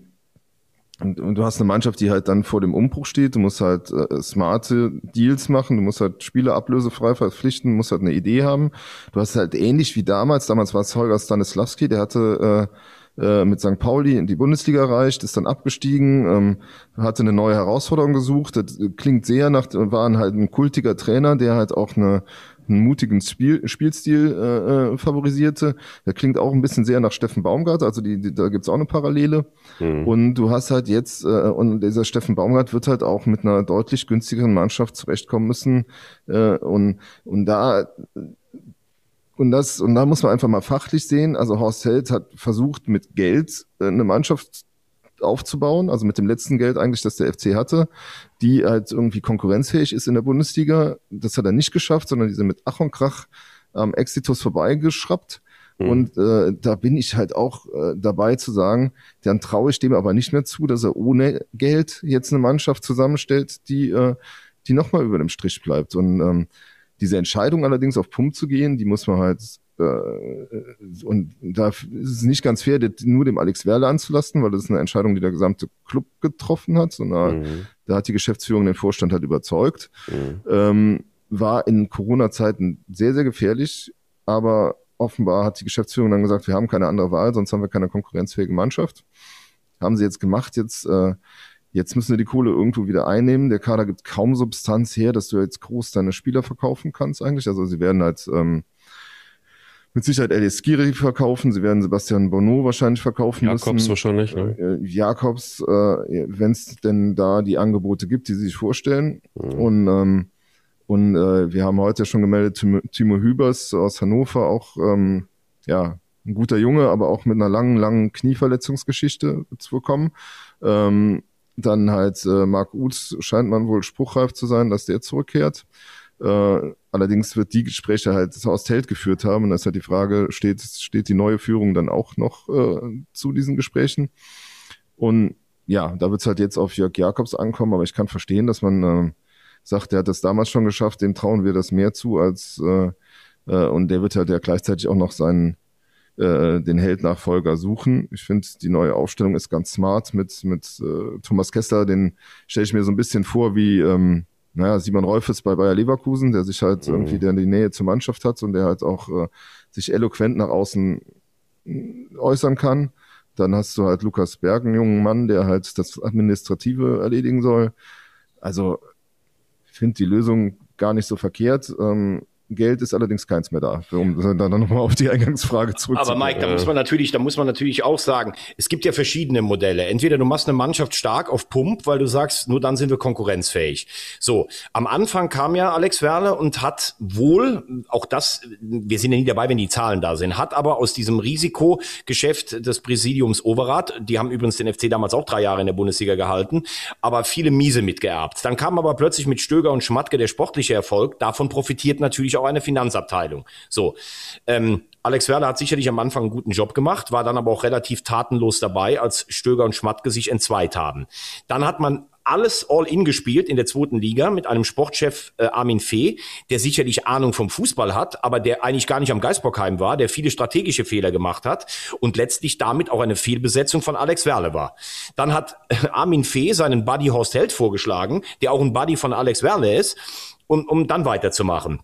und, du hast eine Mannschaft, die halt dann vor dem Umbruch steht. Du musst halt äh, smarte Deals machen. Du musst halt Spieler ablösefrei verpflichten. Du musst halt eine Idee haben. Du hast halt ähnlich wie damals. Damals war es Holger Stanislavski. Der hatte äh, äh, mit St. Pauli in die Bundesliga erreicht, ist dann abgestiegen, ähm, hatte eine neue Herausforderung gesucht. Das klingt sehr nach, war halt ein kultiger Trainer, der halt auch eine einen mutigen Spiel, Spielstil äh, äh, favorisierte. Der klingt auch ein bisschen sehr nach Steffen Baumgart, also die, die, da gibt's auch eine Parallele. Mhm. Und du hast halt jetzt, äh, und dieser Steffen Baumgart wird halt auch mit einer deutlich günstigeren Mannschaft zurechtkommen müssen. Äh, und, und da und das, und da muss man einfach mal fachlich sehen. Also Horst Held hat versucht, mit Geld äh, eine Mannschaft aufzubauen, also mit dem letzten Geld eigentlich, das der FC hatte, die halt irgendwie konkurrenzfähig ist in der Bundesliga. Das hat er nicht geschafft, sondern die sind mit Ach und Krach am Exitus vorbeigeschraubt. Mhm. Und äh, da bin ich halt auch äh, dabei zu sagen, dann traue ich dem aber nicht mehr zu, dass er ohne Geld jetzt eine Mannschaft zusammenstellt, die, äh, die nochmal über dem Strich bleibt. Und ähm, diese Entscheidung allerdings auf Pump zu gehen, die muss man halt äh, und da ist es nicht ganz fair, das nur dem Alex Werle anzulasten, weil das ist eine Entscheidung, die der gesamte Club getroffen hat. sondern mhm. da hat die Geschäftsführung den Vorstand halt überzeugt. Mhm. Ähm, war in Corona-Zeiten sehr, sehr gefährlich, aber offenbar hat die Geschäftsführung dann gesagt, wir haben keine andere Wahl, sonst haben wir keine konkurrenzfähige Mannschaft. Haben sie jetzt gemacht, jetzt äh, Jetzt müssen wir die Kohle irgendwo wieder einnehmen. Der Kader gibt kaum Substanz her, dass du jetzt groß deine Spieler verkaufen kannst eigentlich. Also sie werden halt ähm, mit Sicherheit Elias Skiri verkaufen. Sie werden Sebastian Bonneau wahrscheinlich verkaufen Jakobs müssen. Jakobs wahrscheinlich, ne? Äh, Jakobs, äh, wenn es denn da die Angebote gibt, die sie sich vorstellen. Mhm. Und, ähm, und äh, wir haben heute schon gemeldet, Timo, Timo Hübers aus Hannover, auch ähm, ja, ein guter Junge, aber auch mit einer langen, langen Knieverletzungsgeschichte zu bekommen. Ähm, dann halt äh, Marc Uth scheint man wohl spruchreif zu sein, dass der zurückkehrt. Äh, allerdings wird die Gespräche halt aus Telt geführt haben. Und da ist halt die Frage, steht, steht die neue Führung dann auch noch äh, zu diesen Gesprächen? Und ja, da wird es halt jetzt auf Jörg Jakobs ankommen, aber ich kann verstehen, dass man äh, sagt, der hat das damals schon geschafft, dem trauen wir das mehr zu als äh, äh, und der wird halt ja gleichzeitig auch noch seinen äh, den Heldnachfolger suchen. Ich finde, die neue Aufstellung ist ganz smart mit, mit äh, Thomas Kessler, den stelle ich mir so ein bisschen vor wie ähm, naja, Simon Rolf ist bei Bayer Leverkusen, der sich halt mhm. irgendwie der die Nähe zur Mannschaft hat und der halt auch äh, sich eloquent nach außen äh, äußern kann. Dann hast du halt Lukas Berg, einen jungen Mann, der halt das Administrative erledigen soll. Also ich finde die Lösung gar nicht so verkehrt. Ähm, Geld ist allerdings keins mehr da, um dann nochmal auf die Eingangsfrage zurückzukommen. Aber Mike, da muss man natürlich, da muss man natürlich auch sagen, es gibt ja verschiedene Modelle. Entweder du machst eine Mannschaft stark auf Pump, weil du sagst, nur dann sind wir konkurrenzfähig. So, am Anfang kam ja Alex Werle und hat wohl, auch das, wir sind ja nie dabei, wenn die Zahlen da sind, hat aber aus diesem Risikogeschäft des Präsidiums Overath, die haben übrigens den FC damals auch drei Jahre in der Bundesliga gehalten, aber viele Miese mitgeerbt. Dann kam aber plötzlich mit Stöger und Schmatke der sportliche Erfolg. Davon profitiert natürlich auch eine Finanzabteilung. So, ähm, Alex Werler hat sicherlich am Anfang einen guten Job gemacht, war dann aber auch relativ tatenlos dabei, als Stöger und Schmatke sich entzweit haben. Dann hat man alles All-In gespielt in der zweiten Liga mit einem Sportchef äh, Armin Fee, der sicherlich Ahnung vom Fußball hat, aber der eigentlich gar nicht am Geisbockheim war, der viele strategische Fehler gemacht hat und letztlich damit auch eine Fehlbesetzung von Alex Werle war. Dann hat äh, Armin Fee seinen Buddy Horst Held vorgeschlagen, der auch ein Buddy von Alex Werle ist, um, um dann weiterzumachen.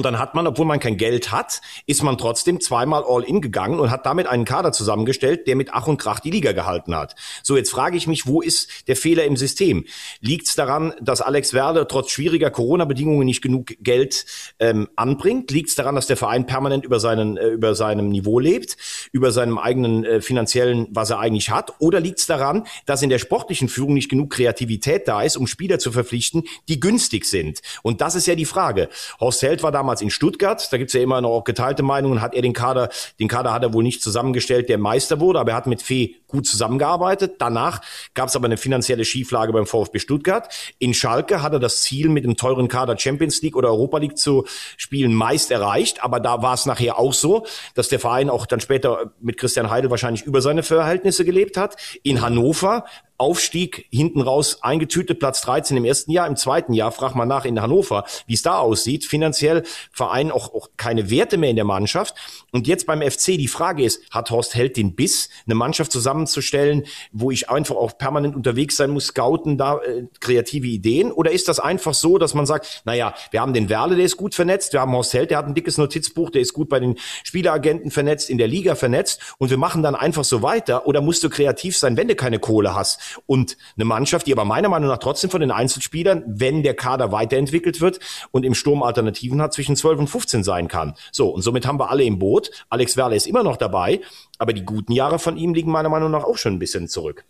Und dann hat man, obwohl man kein Geld hat, ist man trotzdem zweimal All-In gegangen und hat damit einen Kader zusammengestellt, der mit Ach und Krach die Liga gehalten hat. So, jetzt frage ich mich, wo ist der Fehler im System? Liegt es daran, dass Alex Werder trotz schwieriger Corona-Bedingungen nicht genug Geld ähm, anbringt? Liegt es daran, dass der Verein permanent über, seinen, äh, über seinem Niveau lebt, über seinem eigenen äh, finanziellen, was er eigentlich hat? Oder liegt es daran, dass in der sportlichen Führung nicht genug Kreativität da ist, um Spieler zu verpflichten, die günstig sind? Und das ist ja die Frage. Horst Held war da damals in Stuttgart. Da gibt's ja immer noch geteilte Meinungen. Hat er den Kader, den Kader hat er wohl nicht zusammengestellt, der Meister wurde, aber er hat mit Fee gut zusammengearbeitet. Danach gab's aber eine finanzielle Schieflage beim VfB Stuttgart. In Schalke hat er das Ziel, mit dem teuren Kader Champions League oder Europa League zu spielen, meist erreicht. Aber da war es nachher auch so, dass der Verein auch dann später mit Christian Heidel wahrscheinlich über seine Verhältnisse gelebt hat. In Hannover Aufstieg hinten raus eingetütet, Platz 13 im ersten Jahr, im zweiten Jahr, frag mal nach in Hannover, wie es da aussieht. Finanziell Verein auch, auch keine Werte mehr in der Mannschaft. Und jetzt beim FC die Frage ist, hat Horst Held den Biss, eine Mannschaft zusammenzustellen, wo ich einfach auch permanent unterwegs sein muss, scouten da äh, kreative Ideen? Oder ist das einfach so, dass man sagt, naja, wir haben den Werle, der ist gut vernetzt, wir haben Horst Held, der hat ein dickes Notizbuch, der ist gut bei den Spieleragenten vernetzt, in der Liga vernetzt und wir machen dann einfach so weiter? Oder musst du kreativ sein, wenn du keine Kohle hast? und eine Mannschaft, die aber meiner Meinung nach trotzdem von den Einzelspielern, wenn der Kader weiterentwickelt wird und im Sturm Alternativen hat, zwischen 12 und 15 sein kann. So, und somit haben wir alle im Boot. Alex Werle ist immer noch dabei, aber die guten Jahre von ihm liegen meiner Meinung nach auch schon ein bisschen zurück.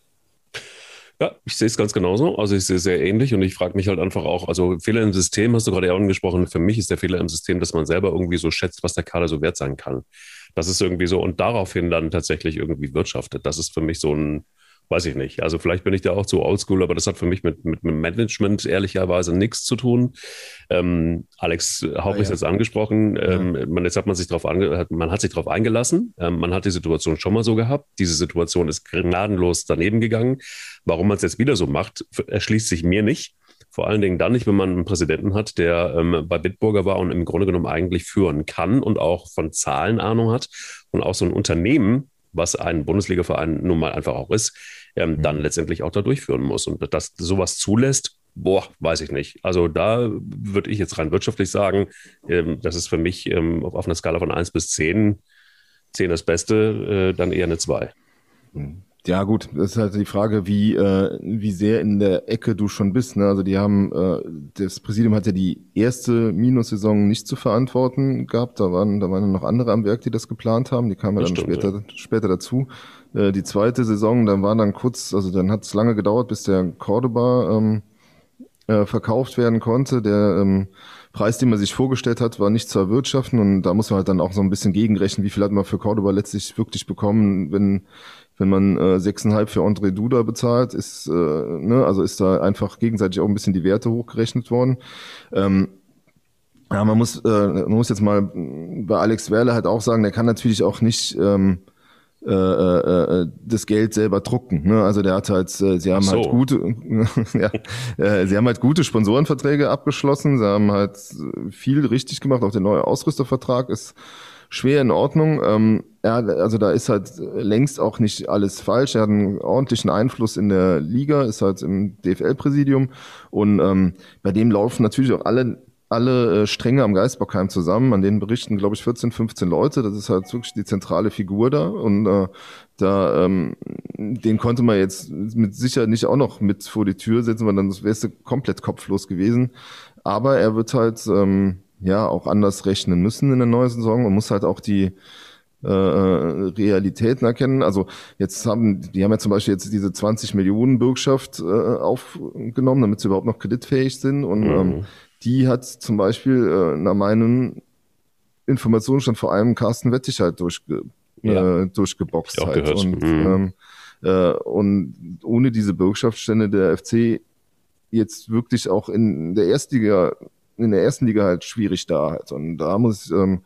Ja, ich sehe es ganz genauso. Also ich sehe es sehr ähnlich und ich frage mich halt einfach auch, also Fehler im System, hast du gerade ja angesprochen, für mich ist der Fehler im System, dass man selber irgendwie so schätzt, was der Kader so wert sein kann. Das ist irgendwie so und daraufhin dann tatsächlich irgendwie wirtschaftet. Das ist für mich so ein, weiß ich nicht. Also vielleicht bin ich da auch zu oldschool, aber das hat für mich mit, mit, mit Management ehrlicherweise nichts zu tun. Ähm, Alex Hauch ah, ist jetzt angesprochen. Ähm, ja. man, jetzt hat man sich darauf ange man hat sich darauf eingelassen. Ähm, man hat die Situation schon mal so gehabt. Diese Situation ist gnadenlos daneben gegangen. Warum man es jetzt wieder so macht, erschließt sich mir nicht. Vor allen Dingen dann nicht, wenn man einen Präsidenten hat, der ähm, bei Bitburger war und im Grunde genommen eigentlich führen kann und auch von Zahlen Ahnung hat und auch so ein Unternehmen, was ein Bundesligaverein nun mal einfach auch ist, ähm, mhm. dann letztendlich auch da durchführen muss. Und dass sowas zulässt, boah, weiß ich nicht. Also da würde ich jetzt rein wirtschaftlich sagen, ähm, das ist für mich ähm, auf einer Skala von 1 bis 10, 10 das Beste, äh, dann eher eine 2. Mhm. Ja, gut, das ist halt die Frage, wie, äh, wie sehr in der Ecke du schon bist. Ne? Also die haben, äh, das Präsidium hat ja die erste Minussaison nicht zu verantworten gehabt. Da waren, da waren noch andere am Werk, die das geplant haben. Die kamen ja dann später, ja. später dazu. Äh, die zweite Saison, dann war dann kurz, also dann hat es lange gedauert, bis der Cordoba ähm, äh, verkauft werden konnte. Der ähm, Preis, den man sich vorgestellt hat, war nicht zu erwirtschaften und da muss man halt dann auch so ein bisschen gegenrechnen, wie viel hat man für Cordoba letztlich wirklich bekommen, wenn wenn man äh, 6,5 für André Duda bezahlt, ist, äh, ne, also ist da einfach gegenseitig auch ein bisschen die Werte hochgerechnet worden. Ähm, ja, man muss, äh, man muss jetzt mal bei Alex Werle halt auch sagen, der kann natürlich auch nicht ähm, äh, äh, äh, das Geld selber drucken. Ne? Also der hat halt, äh, sie haben halt so. halt gute, ja, äh, sie haben halt gute Sponsorenverträge abgeschlossen, sie haben halt viel richtig gemacht, auch der neue Ausrüstervertrag ist schwer in Ordnung. Ähm, ja, also da ist halt längst auch nicht alles falsch. Er hat einen ordentlichen Einfluss in der Liga, ist halt im DFL-Präsidium und ähm, bei dem laufen natürlich auch alle alle äh, Stränge am Geistbockheim zusammen, an denen berichten, glaube ich, 14, 15 Leute. Das ist halt wirklich die zentrale Figur da. Und äh, da, ähm, den konnte man jetzt mit Sicherheit nicht auch noch mit vor die Tür setzen, weil dann wäre es komplett kopflos gewesen. Aber er wird halt ähm, ja auch anders rechnen müssen in der neuen Saison und muss halt auch die äh, Realitäten erkennen. Also jetzt haben, die haben ja zum Beispiel jetzt diese 20 Millionen Bürgschaft äh, aufgenommen, damit sie überhaupt noch kreditfähig sind. Und mhm. ähm, die hat zum Beispiel äh, nach meinen Informationen schon vor allem Carsten Wettig halt durchge ja. äh, durchgeboxt halt. Und, mhm. ähm, äh, und ohne diese Bürgschaftsstände der FC jetzt wirklich auch in der Erstliga, in der ersten Liga halt schwierig da halt. Und da muss ähm,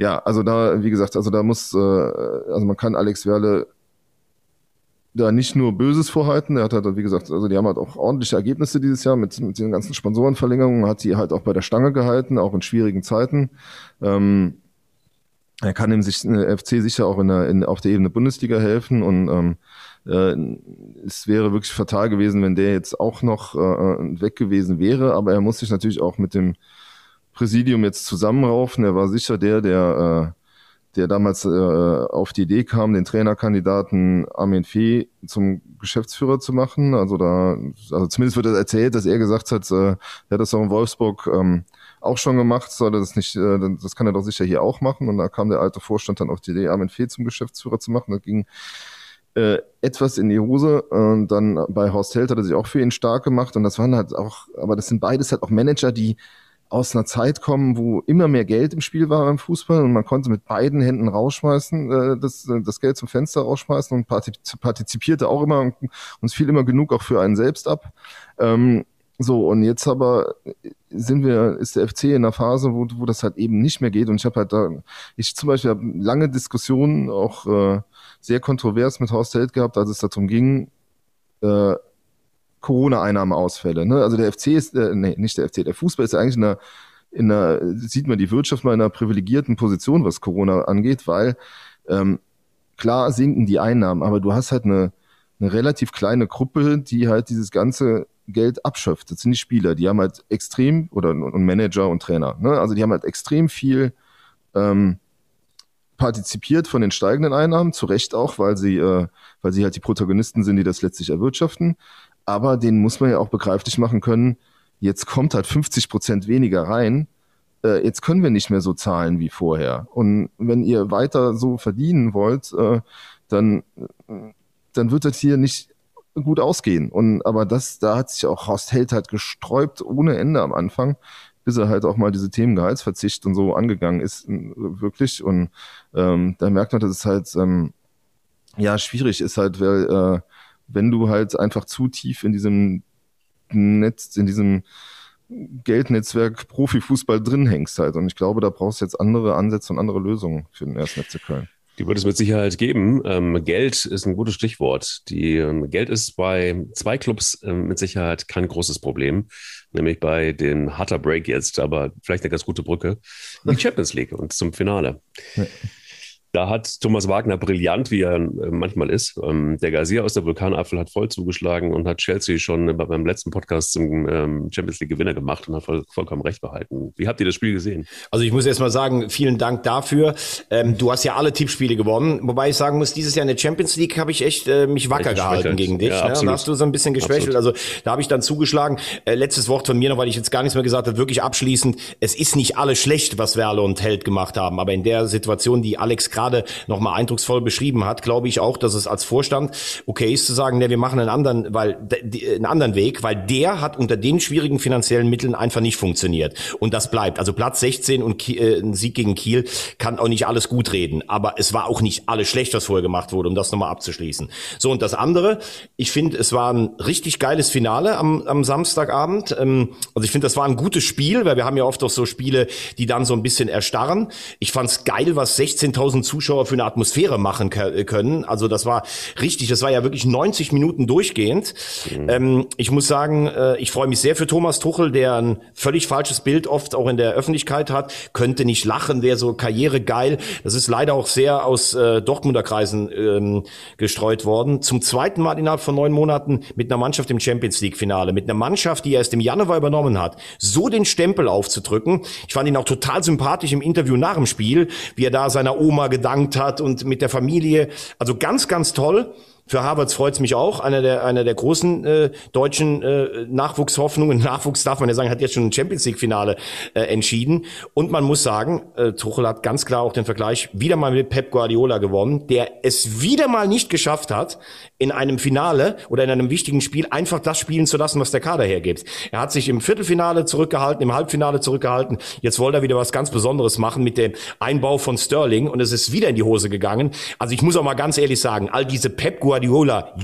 ja, also da, wie gesagt, also da muss, äh, also man kann Alex Werle da nicht nur Böses vorhalten. Er hat halt, wie gesagt, also die haben halt auch ordentliche Ergebnisse dieses Jahr mit, mit den ganzen Sponsorenverlängerungen, hat die halt auch bei der Stange gehalten, auch in schwierigen Zeiten. Ähm, er kann dem sich, äh, FC sicher auch in der, in, auf der Ebene Bundesliga helfen und ähm, äh, es wäre wirklich fatal gewesen, wenn der jetzt auch noch äh, weg gewesen wäre, aber er muss sich natürlich auch mit dem Präsidium jetzt zusammenraufen. Er war sicher der, der, äh, der damals äh, auf die Idee kam, den Trainerkandidaten Armin Fee zum Geschäftsführer zu machen. Also da, also zumindest wird das erzählt, dass er gesagt hat, äh, er hat das auch in Wolfsburg ähm, auch schon gemacht, soll das nicht, äh, das kann er doch sicher hier auch machen. Und da kam der alte Vorstand dann auf die Idee, Armin Fee zum Geschäftsführer zu machen. Das ging äh, etwas in die Hose. Und dann bei Horst Held hat er sich auch für ihn stark gemacht. Und das waren halt auch, aber das sind beides halt auch Manager, die aus einer Zeit kommen, wo immer mehr Geld im Spiel war beim Fußball und man konnte mit beiden Händen rausschmeißen, äh, das, das Geld zum Fenster rausschmeißen und partizipierte auch immer, uns fiel immer genug auch für einen selbst ab. Ähm, so, und jetzt aber sind wir, ist der FC in einer Phase, wo, wo das halt eben nicht mehr geht. Und ich habe halt da, ich zum Beispiel habe lange Diskussionen, auch äh, sehr kontrovers mit Horst Held gehabt, als es darum ging, äh, Corona-Einnahmeausfälle. Ne? Also der FC ist, äh, nee, nicht der FC, der Fußball ist ja eigentlich in einer, in einer, sieht man die Wirtschaft mal in einer privilegierten Position, was Corona angeht, weil ähm, klar sinken die Einnahmen, aber du hast halt eine, eine relativ kleine Gruppe, die halt dieses ganze Geld abschöpft. Das sind die Spieler, die haben halt extrem, oder und Manager und Trainer, ne? also die haben halt extrem viel ähm, partizipiert von den steigenden Einnahmen, zu Recht auch, weil sie, äh, weil sie halt die Protagonisten sind, die das letztlich erwirtschaften aber denen muss man ja auch begreiflich machen können, jetzt kommt halt 50 Prozent weniger rein, äh, jetzt können wir nicht mehr so zahlen wie vorher. Und wenn ihr weiter so verdienen wollt, äh, dann, dann wird das hier nicht gut ausgehen. Und aber das, da hat sich auch Horst Held halt gesträubt ohne Ende am Anfang, bis er halt auch mal diese Themen Gehaltsverzicht und so angegangen ist, wirklich. Und ähm, da merkt man, dass es halt ähm, ja schwierig ist halt, weil äh, wenn du halt einfach zu tief in diesem Netz, in diesem Geldnetzwerk Profifußball drin hängst halt. Und ich glaube, da brauchst du jetzt andere Ansätze und andere Lösungen für den ersten FC Köln. Die wird es mit Sicherheit geben. Ähm, Geld ist ein gutes Stichwort. Die, ähm, Geld ist bei zwei Clubs ähm, mit Sicherheit kein großes Problem, nämlich bei den harter Break jetzt, aber vielleicht eine ganz gute Brücke. Die Champions League und zum Finale. Da hat Thomas Wagner brillant, wie er äh, manchmal ist. Ähm, der Gazier aus der Vulkanapfel hat voll zugeschlagen und hat Chelsea schon beim letzten Podcast zum ähm, Champions League Gewinner gemacht und hat voll, vollkommen recht behalten. Wie habt ihr das Spiel gesehen? Also ich muss erst mal sagen, vielen Dank dafür. Ähm, du hast ja alle Tippspiele gewonnen, wobei ich sagen muss, dieses Jahr in der Champions League habe ich echt äh, mich wacker gehalten gegen dich. Ja, ne? Da hast du so ein bisschen geschwächelt. Also da habe ich dann zugeschlagen. Äh, letztes Wort von mir noch, weil ich jetzt gar nichts mehr gesagt habe, wirklich abschließend. Es ist nicht alles schlecht, was Werle und Held gemacht haben, aber in der Situation, die Alex gerade nochmal eindrucksvoll beschrieben hat, glaube ich auch, dass es als Vorstand okay ist zu sagen, ne, wir machen einen anderen, weil einen anderen Weg, weil der hat unter den schwierigen finanziellen Mitteln einfach nicht funktioniert und das bleibt. Also Platz 16 und äh, ein Sieg gegen Kiel kann auch nicht alles gut reden, aber es war auch nicht alles schlecht, was vorher gemacht wurde, um das nochmal abzuschließen. So und das andere, ich finde, es war ein richtig geiles Finale am, am Samstagabend. Ähm, also ich finde, das war ein gutes Spiel, weil wir haben ja oft auch so Spiele, die dann so ein bisschen erstarren. Ich fand es geil, was 16.000 Zuschauer für eine Atmosphäre machen können. Also das war richtig, das war ja wirklich 90 Minuten durchgehend. Mhm. Ähm, ich muss sagen, äh, ich freue mich sehr für Thomas Tuchel, der ein völlig falsches Bild oft auch in der Öffentlichkeit hat. Könnte nicht lachen, wäre so karrieregeil. Das ist leider auch sehr aus äh, Dortmunder Kreisen ähm, gestreut worden. Zum zweiten Mal innerhalb von neun Monaten mit einer Mannschaft im Champions League Finale, mit einer Mannschaft, die er erst im Januar übernommen hat, so den Stempel aufzudrücken. Ich fand ihn auch total sympathisch im Interview nach dem Spiel, wie er da seiner Oma gedankt hat und mit der Familie. Also ganz, ganz toll. Für Harvards freut's mich auch. Einer der, einer der großen äh, deutschen äh, Nachwuchshoffnungen. Nachwuchs darf man ja sagen, hat jetzt schon ein Champions League-Finale äh, entschieden. Und man muss sagen, äh, Tuchel hat ganz klar auch den Vergleich wieder mal mit Pep Guardiola gewonnen, der es wieder mal nicht geschafft hat, in einem Finale oder in einem wichtigen Spiel einfach das spielen zu lassen, was der Kader hergibt. Er hat sich im Viertelfinale zurückgehalten, im Halbfinale zurückgehalten. Jetzt wollte er wieder was ganz Besonderes machen mit dem Einbau von Sterling und es ist wieder in die Hose gegangen. Also ich muss auch mal ganz ehrlich sagen, all diese Pep Guardiola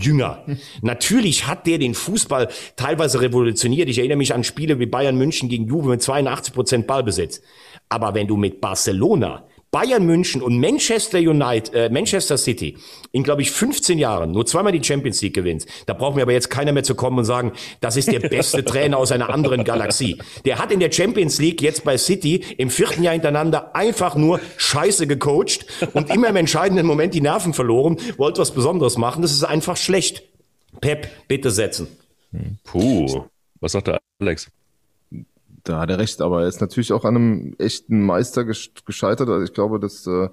Jünger, natürlich hat der den Fußball teilweise revolutioniert. Ich erinnere mich an Spiele wie Bayern München gegen Juve mit 82 Prozent Ballbesitz. Aber wenn du mit Barcelona Bayern München und Manchester United, äh, Manchester City in, glaube ich, 15 Jahren nur zweimal die Champions League gewinnt, da braucht mir aber jetzt keiner mehr zu kommen und sagen, das ist der beste Trainer aus einer anderen Galaxie. Der hat in der Champions League jetzt bei City im vierten Jahr hintereinander einfach nur Scheiße gecoacht und immer im entscheidenden Moment die Nerven verloren, wollte was Besonderes machen. Das ist einfach schlecht. Pep, bitte setzen. Puh, was sagt der Alex? Da hat er recht, aber er ist natürlich auch an einem echten Meister gescheitert. Also ich glaube, dass, äh,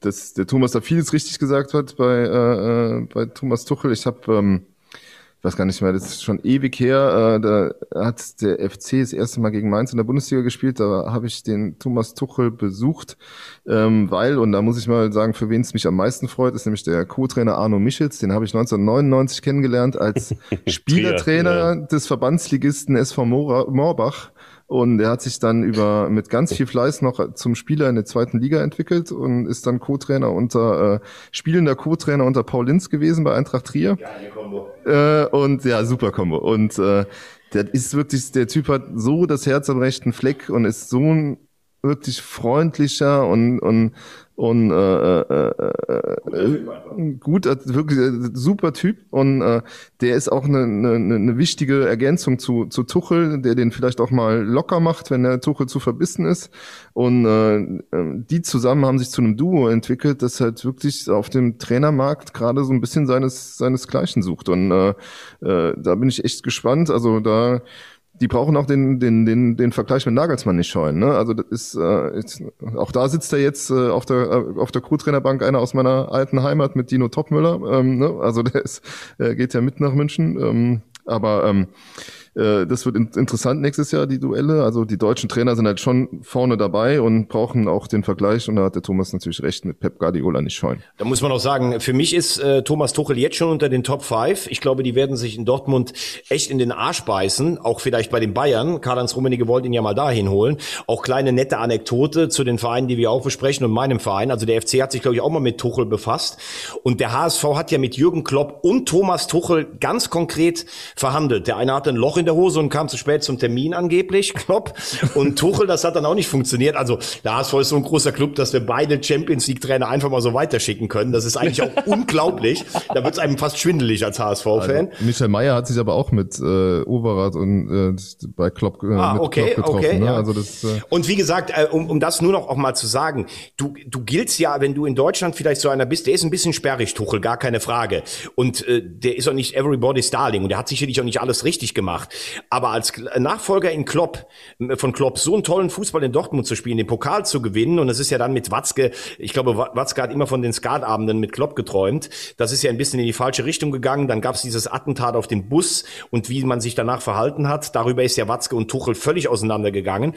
dass der Thomas da vieles richtig gesagt hat bei, äh, äh bei Thomas Tuchel. Ich habe ähm, ich weiß gar nicht mehr, das ist schon ewig her, äh, da hat der FC das erste Mal gegen Mainz in der Bundesliga gespielt, da habe ich den Thomas Tuchel besucht, ähm, weil, und da muss ich mal sagen, für wen es mich am meisten freut, ist nämlich der Co-Trainer Arno Michels, den habe ich 1999 kennengelernt als Spielertrainer ja. des Verbandsligisten SV Moorbach und er hat sich dann über mit ganz viel Fleiß noch zum Spieler in der zweiten Liga entwickelt und ist dann Co-Trainer unter äh, spielender Co-Trainer unter Paul Linz gewesen bei Eintracht Trier. Geile Kombo. Äh, und ja, super Kombo. Und äh, der ist wirklich, der Typ hat so das Herz am rechten Fleck und ist so ein wirklich freundlicher und und und äh, äh, äh, gut, äh, wirklich äh, super Typ. Und äh, der ist auch eine, eine, eine wichtige Ergänzung zu, zu Tuchel, der den vielleicht auch mal locker macht, wenn der Tuchel zu verbissen ist. Und äh, die zusammen haben sich zu einem Duo entwickelt, das halt wirklich auf dem Trainermarkt gerade so ein bisschen seines seinesgleichen sucht. Und äh, äh, da bin ich echt gespannt, also da die brauchen auch den, den, den, den Vergleich mit Nagelsmann nicht scheuen. Ne? Also das ist, äh, ist auch da sitzt er jetzt äh, auf der äh, auf der Crew-Trainerbank einer aus meiner alten Heimat mit Dino Topmüller. Ähm, ne? Also der ist, äh, geht ja mit nach München. Ähm, aber ähm, äh, das wird interessant nächstes Jahr, die Duelle. Also die deutschen Trainer sind halt schon vorne dabei und brauchen auch den Vergleich. Und da hat der Thomas natürlich recht mit Pep Guardiola nicht scheuen. Da muss man auch sagen, für mich ist äh, Thomas Tuchel jetzt schon unter den Top 5. Ich glaube, die werden sich in Dortmund echt in den Arsch beißen. Auch vielleicht bei den Bayern. Karl-Heinz Rummenigge wollte ihn ja mal dahin holen. Auch kleine nette Anekdote zu den Vereinen, die wir auch besprechen und meinem Verein. Also der FC hat sich, glaube ich, auch mal mit Tuchel befasst. Und der HSV hat ja mit Jürgen Klopp und Thomas Tuchel ganz konkret verhandelt. Der eine hatte ein Loch in der Hose und kam zu spät zum Termin angeblich, Klopp. Und Tuchel, das hat dann auch nicht funktioniert. Also der HSV ist so ein großer Club, dass wir beide Champions League Trainer einfach mal so weiterschicken können. Das ist eigentlich auch unglaublich. Da wird es einem fast schwindelig als HSV-Fan. Also, Michael Mayer hat sich aber auch mit äh, Overath und äh, bei Klopp, äh, ah, okay, Klopp getroffen. Okay, ne? ja. also das, äh und wie gesagt, äh, um, um das nur noch auch mal zu sagen, du, du giltst ja, wenn du in Deutschland vielleicht so einer bist, der ist ein bisschen sperrig, Tuchel, gar keine Frage. Und äh, der ist auch nicht everybody's darling und der hat sicherlich auch nicht alles richtig gemacht. Aber als Nachfolger in Klopp, von Klopp so einen tollen Fußball in Dortmund zu spielen, den Pokal zu gewinnen, und es ist ja dann mit Watzke, ich glaube, Watzke hat immer von den Skatabenden mit Klopp geträumt. Das ist ja ein bisschen in die falsche Richtung gegangen. Dann gab es dieses Attentat auf den Bus und wie man sich danach verhalten hat. Darüber ist ja Watzke und Tuchel völlig auseinandergegangen.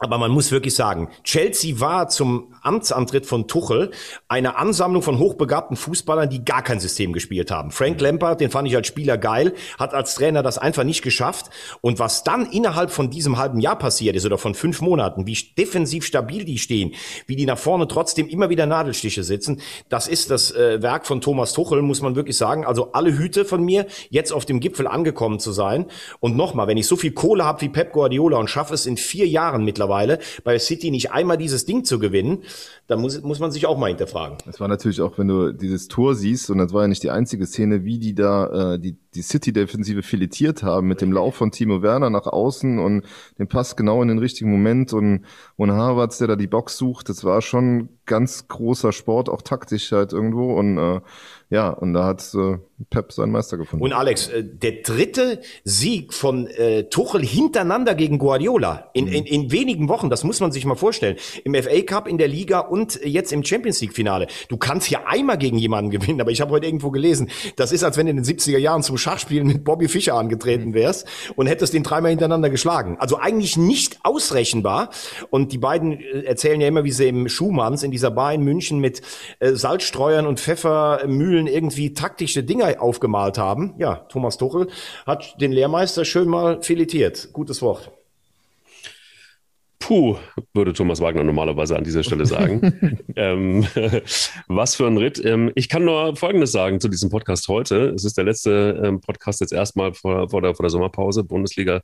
Aber man muss wirklich sagen, Chelsea war zum Amtsantritt von Tuchel eine Ansammlung von hochbegabten Fußballern, die gar kein System gespielt haben. Frank Lampard, den fand ich als Spieler geil, hat als Trainer das einfach nicht geschafft. Und was dann innerhalb von diesem halben Jahr passiert ist oder von fünf Monaten, wie defensiv stabil die stehen, wie die nach vorne trotzdem immer wieder Nadelstiche sitzen, das ist das äh, Werk von Thomas Tuchel, muss man wirklich sagen. Also alle Hüte von mir, jetzt auf dem Gipfel angekommen zu sein. Und nochmal, wenn ich so viel Kohle habe wie Pep Guardiola und schaffe es in vier Jahren mittlerweile, mittlerweile, bei City nicht einmal dieses Ding zu gewinnen, da muss, muss man sich auch mal hinterfragen. Es war natürlich auch, wenn du dieses Tor siehst, und das war ja nicht die einzige Szene, wie die da äh, die, die City-Defensive filetiert haben mit dem Lauf von Timo Werner nach außen und den Pass genau in den richtigen Moment und, und Harvards, der da die Box sucht, das war schon ganz großer Sport, auch taktisch halt irgendwo und äh, ja, und da hat äh, Pep seinen Meister gefunden. Und Alex, äh, der dritte Sieg von äh, Tuchel hintereinander gegen Guardiola in, mhm. in, in wenigen Wochen, das muss man sich mal vorstellen. Im FA Cup, in der Liga und jetzt im Champions League Finale. Du kannst ja einmal gegen jemanden gewinnen, aber ich habe heute irgendwo gelesen, das ist, als wenn du in den 70er Jahren zum Schachspielen mit Bobby Fischer angetreten mhm. wärst und hättest den dreimal hintereinander geschlagen. Also eigentlich nicht ausrechenbar. Und die beiden äh, erzählen ja immer, wie sie im Schumanns in dieser Bar in München mit äh, Salzstreuern und Pfeffermühlen irgendwie taktische Dinge aufgemalt haben. Ja, Thomas Tuchel hat den Lehrmeister schön mal filetiert. Gutes Wort. Puh, würde Thomas Wagner normalerweise an dieser Stelle sagen. ähm, was für ein Ritt. Ähm, ich kann nur Folgendes sagen zu diesem Podcast heute. Es ist der letzte ähm, Podcast jetzt erstmal vor, vor, der, vor der Sommerpause. Bundesliga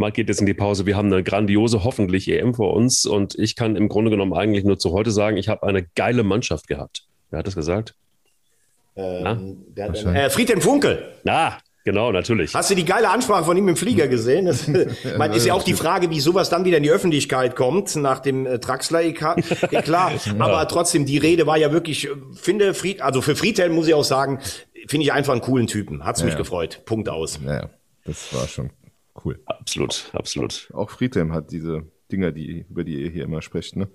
Mal geht jetzt in die Pause. Wir haben eine grandiose, hoffentlich EM vor uns. Und ich kann im Grunde genommen eigentlich nur zu heute sagen, ich habe eine geile Mannschaft gehabt. Wer hat das gesagt? Ähm, äh, Friedhelm Funkel. Na, Genau, natürlich. Hast du die geile Ansprache von ihm im Flieger gesehen? Das mein, ist ja auch die Frage, wie sowas dann wieder in die Öffentlichkeit kommt, nach dem äh, Traxler-Eklat. Aber trotzdem, die Rede war ja wirklich, äh, finde Fried, also für Friedhelm muss ich auch sagen, finde ich einfach einen coolen Typen. Hat's ja, mich ja. gefreut. Punkt aus. Ja, das war schon Cool. Absolut, absolut. Auch Friedhelm hat diese Dinger, die, über die ihr hier immer sprecht, ne?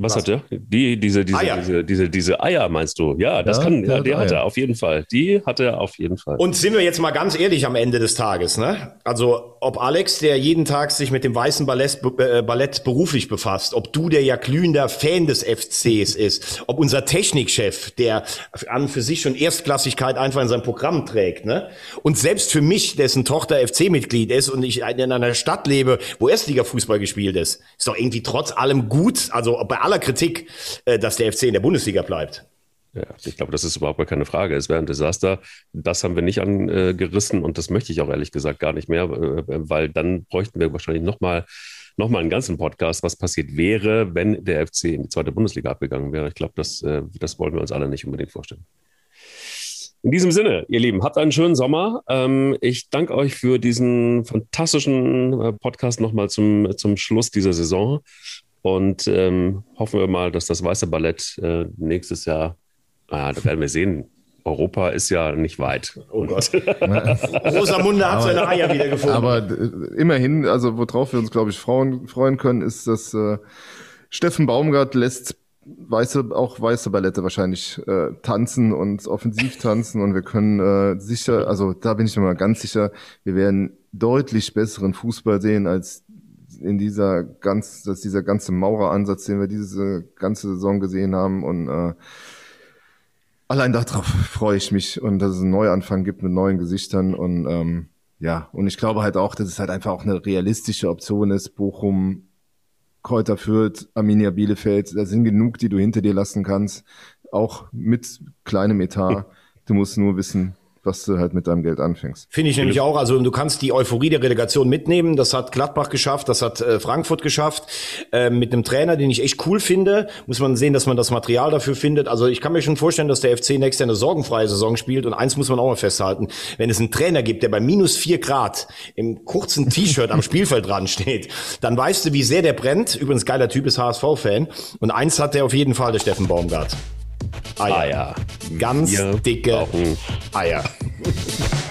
Was, Was, hat er? Die, diese, diese, Eier. diese, diese, diese Eier meinst du? Ja, das Ja, kann, der ja, hat die hat er auf jeden Fall. Die hat er auf jeden Fall. Und sind wir jetzt mal ganz ehrlich am Ende des Tages, ne? Also, ob Alex, der jeden Tag sich mit dem weißen Ballett, äh, Ballett beruflich befasst, ob du, der ja glühender Fan des FCs ist, ob unser Technikchef, der an für sich schon Erstklassigkeit einfach in seinem Programm trägt, ne? Und selbst für mich, dessen Tochter FC-Mitglied ist und ich in einer Stadt lebe, wo Erstliga-Fußball gespielt ist, ist doch irgendwie trotz allem gut, also bei aller Kritik, äh, dass der FC in der Bundesliga bleibt. Ja, ich glaube, das ist überhaupt keine Frage. Es wäre ein Desaster. Das haben wir nicht angerissen und das möchte ich auch ehrlich gesagt gar nicht mehr, äh, weil dann bräuchten wir wahrscheinlich nochmal noch mal einen ganzen Podcast, was passiert wäre, wenn der FC in die zweite Bundesliga abgegangen wäre. Ich glaube, das, äh, das wollen wir uns alle nicht unbedingt vorstellen. In diesem Sinne, ihr Lieben, habt einen schönen Sommer. Ähm, Ich danke euch für diesen fantastischen Podcast nochmal zum, zum Schluss dieser Saison. Und ähm, hoffen wir mal, dass das Weiße Ballett äh, nächstes Jahr, ah, da werden wir sehen. Europa ist ja nicht weit. Oh Gott. Rosamunde hat seine Eier wieder gefunden. Aber äh, immerhin, also worauf wir uns, glaube ich, freuen, freuen können, ist, dass äh, Steffen Baumgart lässt weiße, auch weiße Ballette wahrscheinlich äh, tanzen und offensiv tanzen und wir können äh, sicher, also da bin ich mir mal ganz sicher, wir werden deutlich besseren Fußball sehen als in dieser ganz, dass dieser ganze Maureransatz, den wir diese ganze Saison gesehen haben und äh, allein darauf freue ich mich und dass es einen Neuanfang gibt mit neuen Gesichtern und ähm, ja, und ich glaube halt auch, dass es halt einfach auch eine realistische Option ist, Bochum, Kräuter Fürth, Arminia Bielefeld, da sind genug, die du hinter dir lassen kannst, auch mit kleinem Etat. Du musst nur wissen, was du halt mit deinem Geld anfängst. Finde ich nämlich auch. Also du kannst die Euphorie der Relegation mitnehmen. Das hat Gladbach geschafft, das hat äh, Frankfurt geschafft. Äh, mit einem Trainer, den ich echt cool finde, muss man sehen, dass man das Material dafür findet. Also ich kann mir schon vorstellen, dass der FC nächstes Jahr eine sorgenfreie Saison spielt. Und eins muss man auch mal festhalten. Wenn es einen Trainer gibt, der bei minus vier Grad im kurzen T-Shirt am Spielfeldrand steht, dann weißt du, wie sehr der brennt. Übrigens geiler Typ ist HSV-Fan. Und eins hat der auf jeden Fall, der Steffen Baumgart. Eier. Eier. Ganz Wir dicke brauchen. Eier.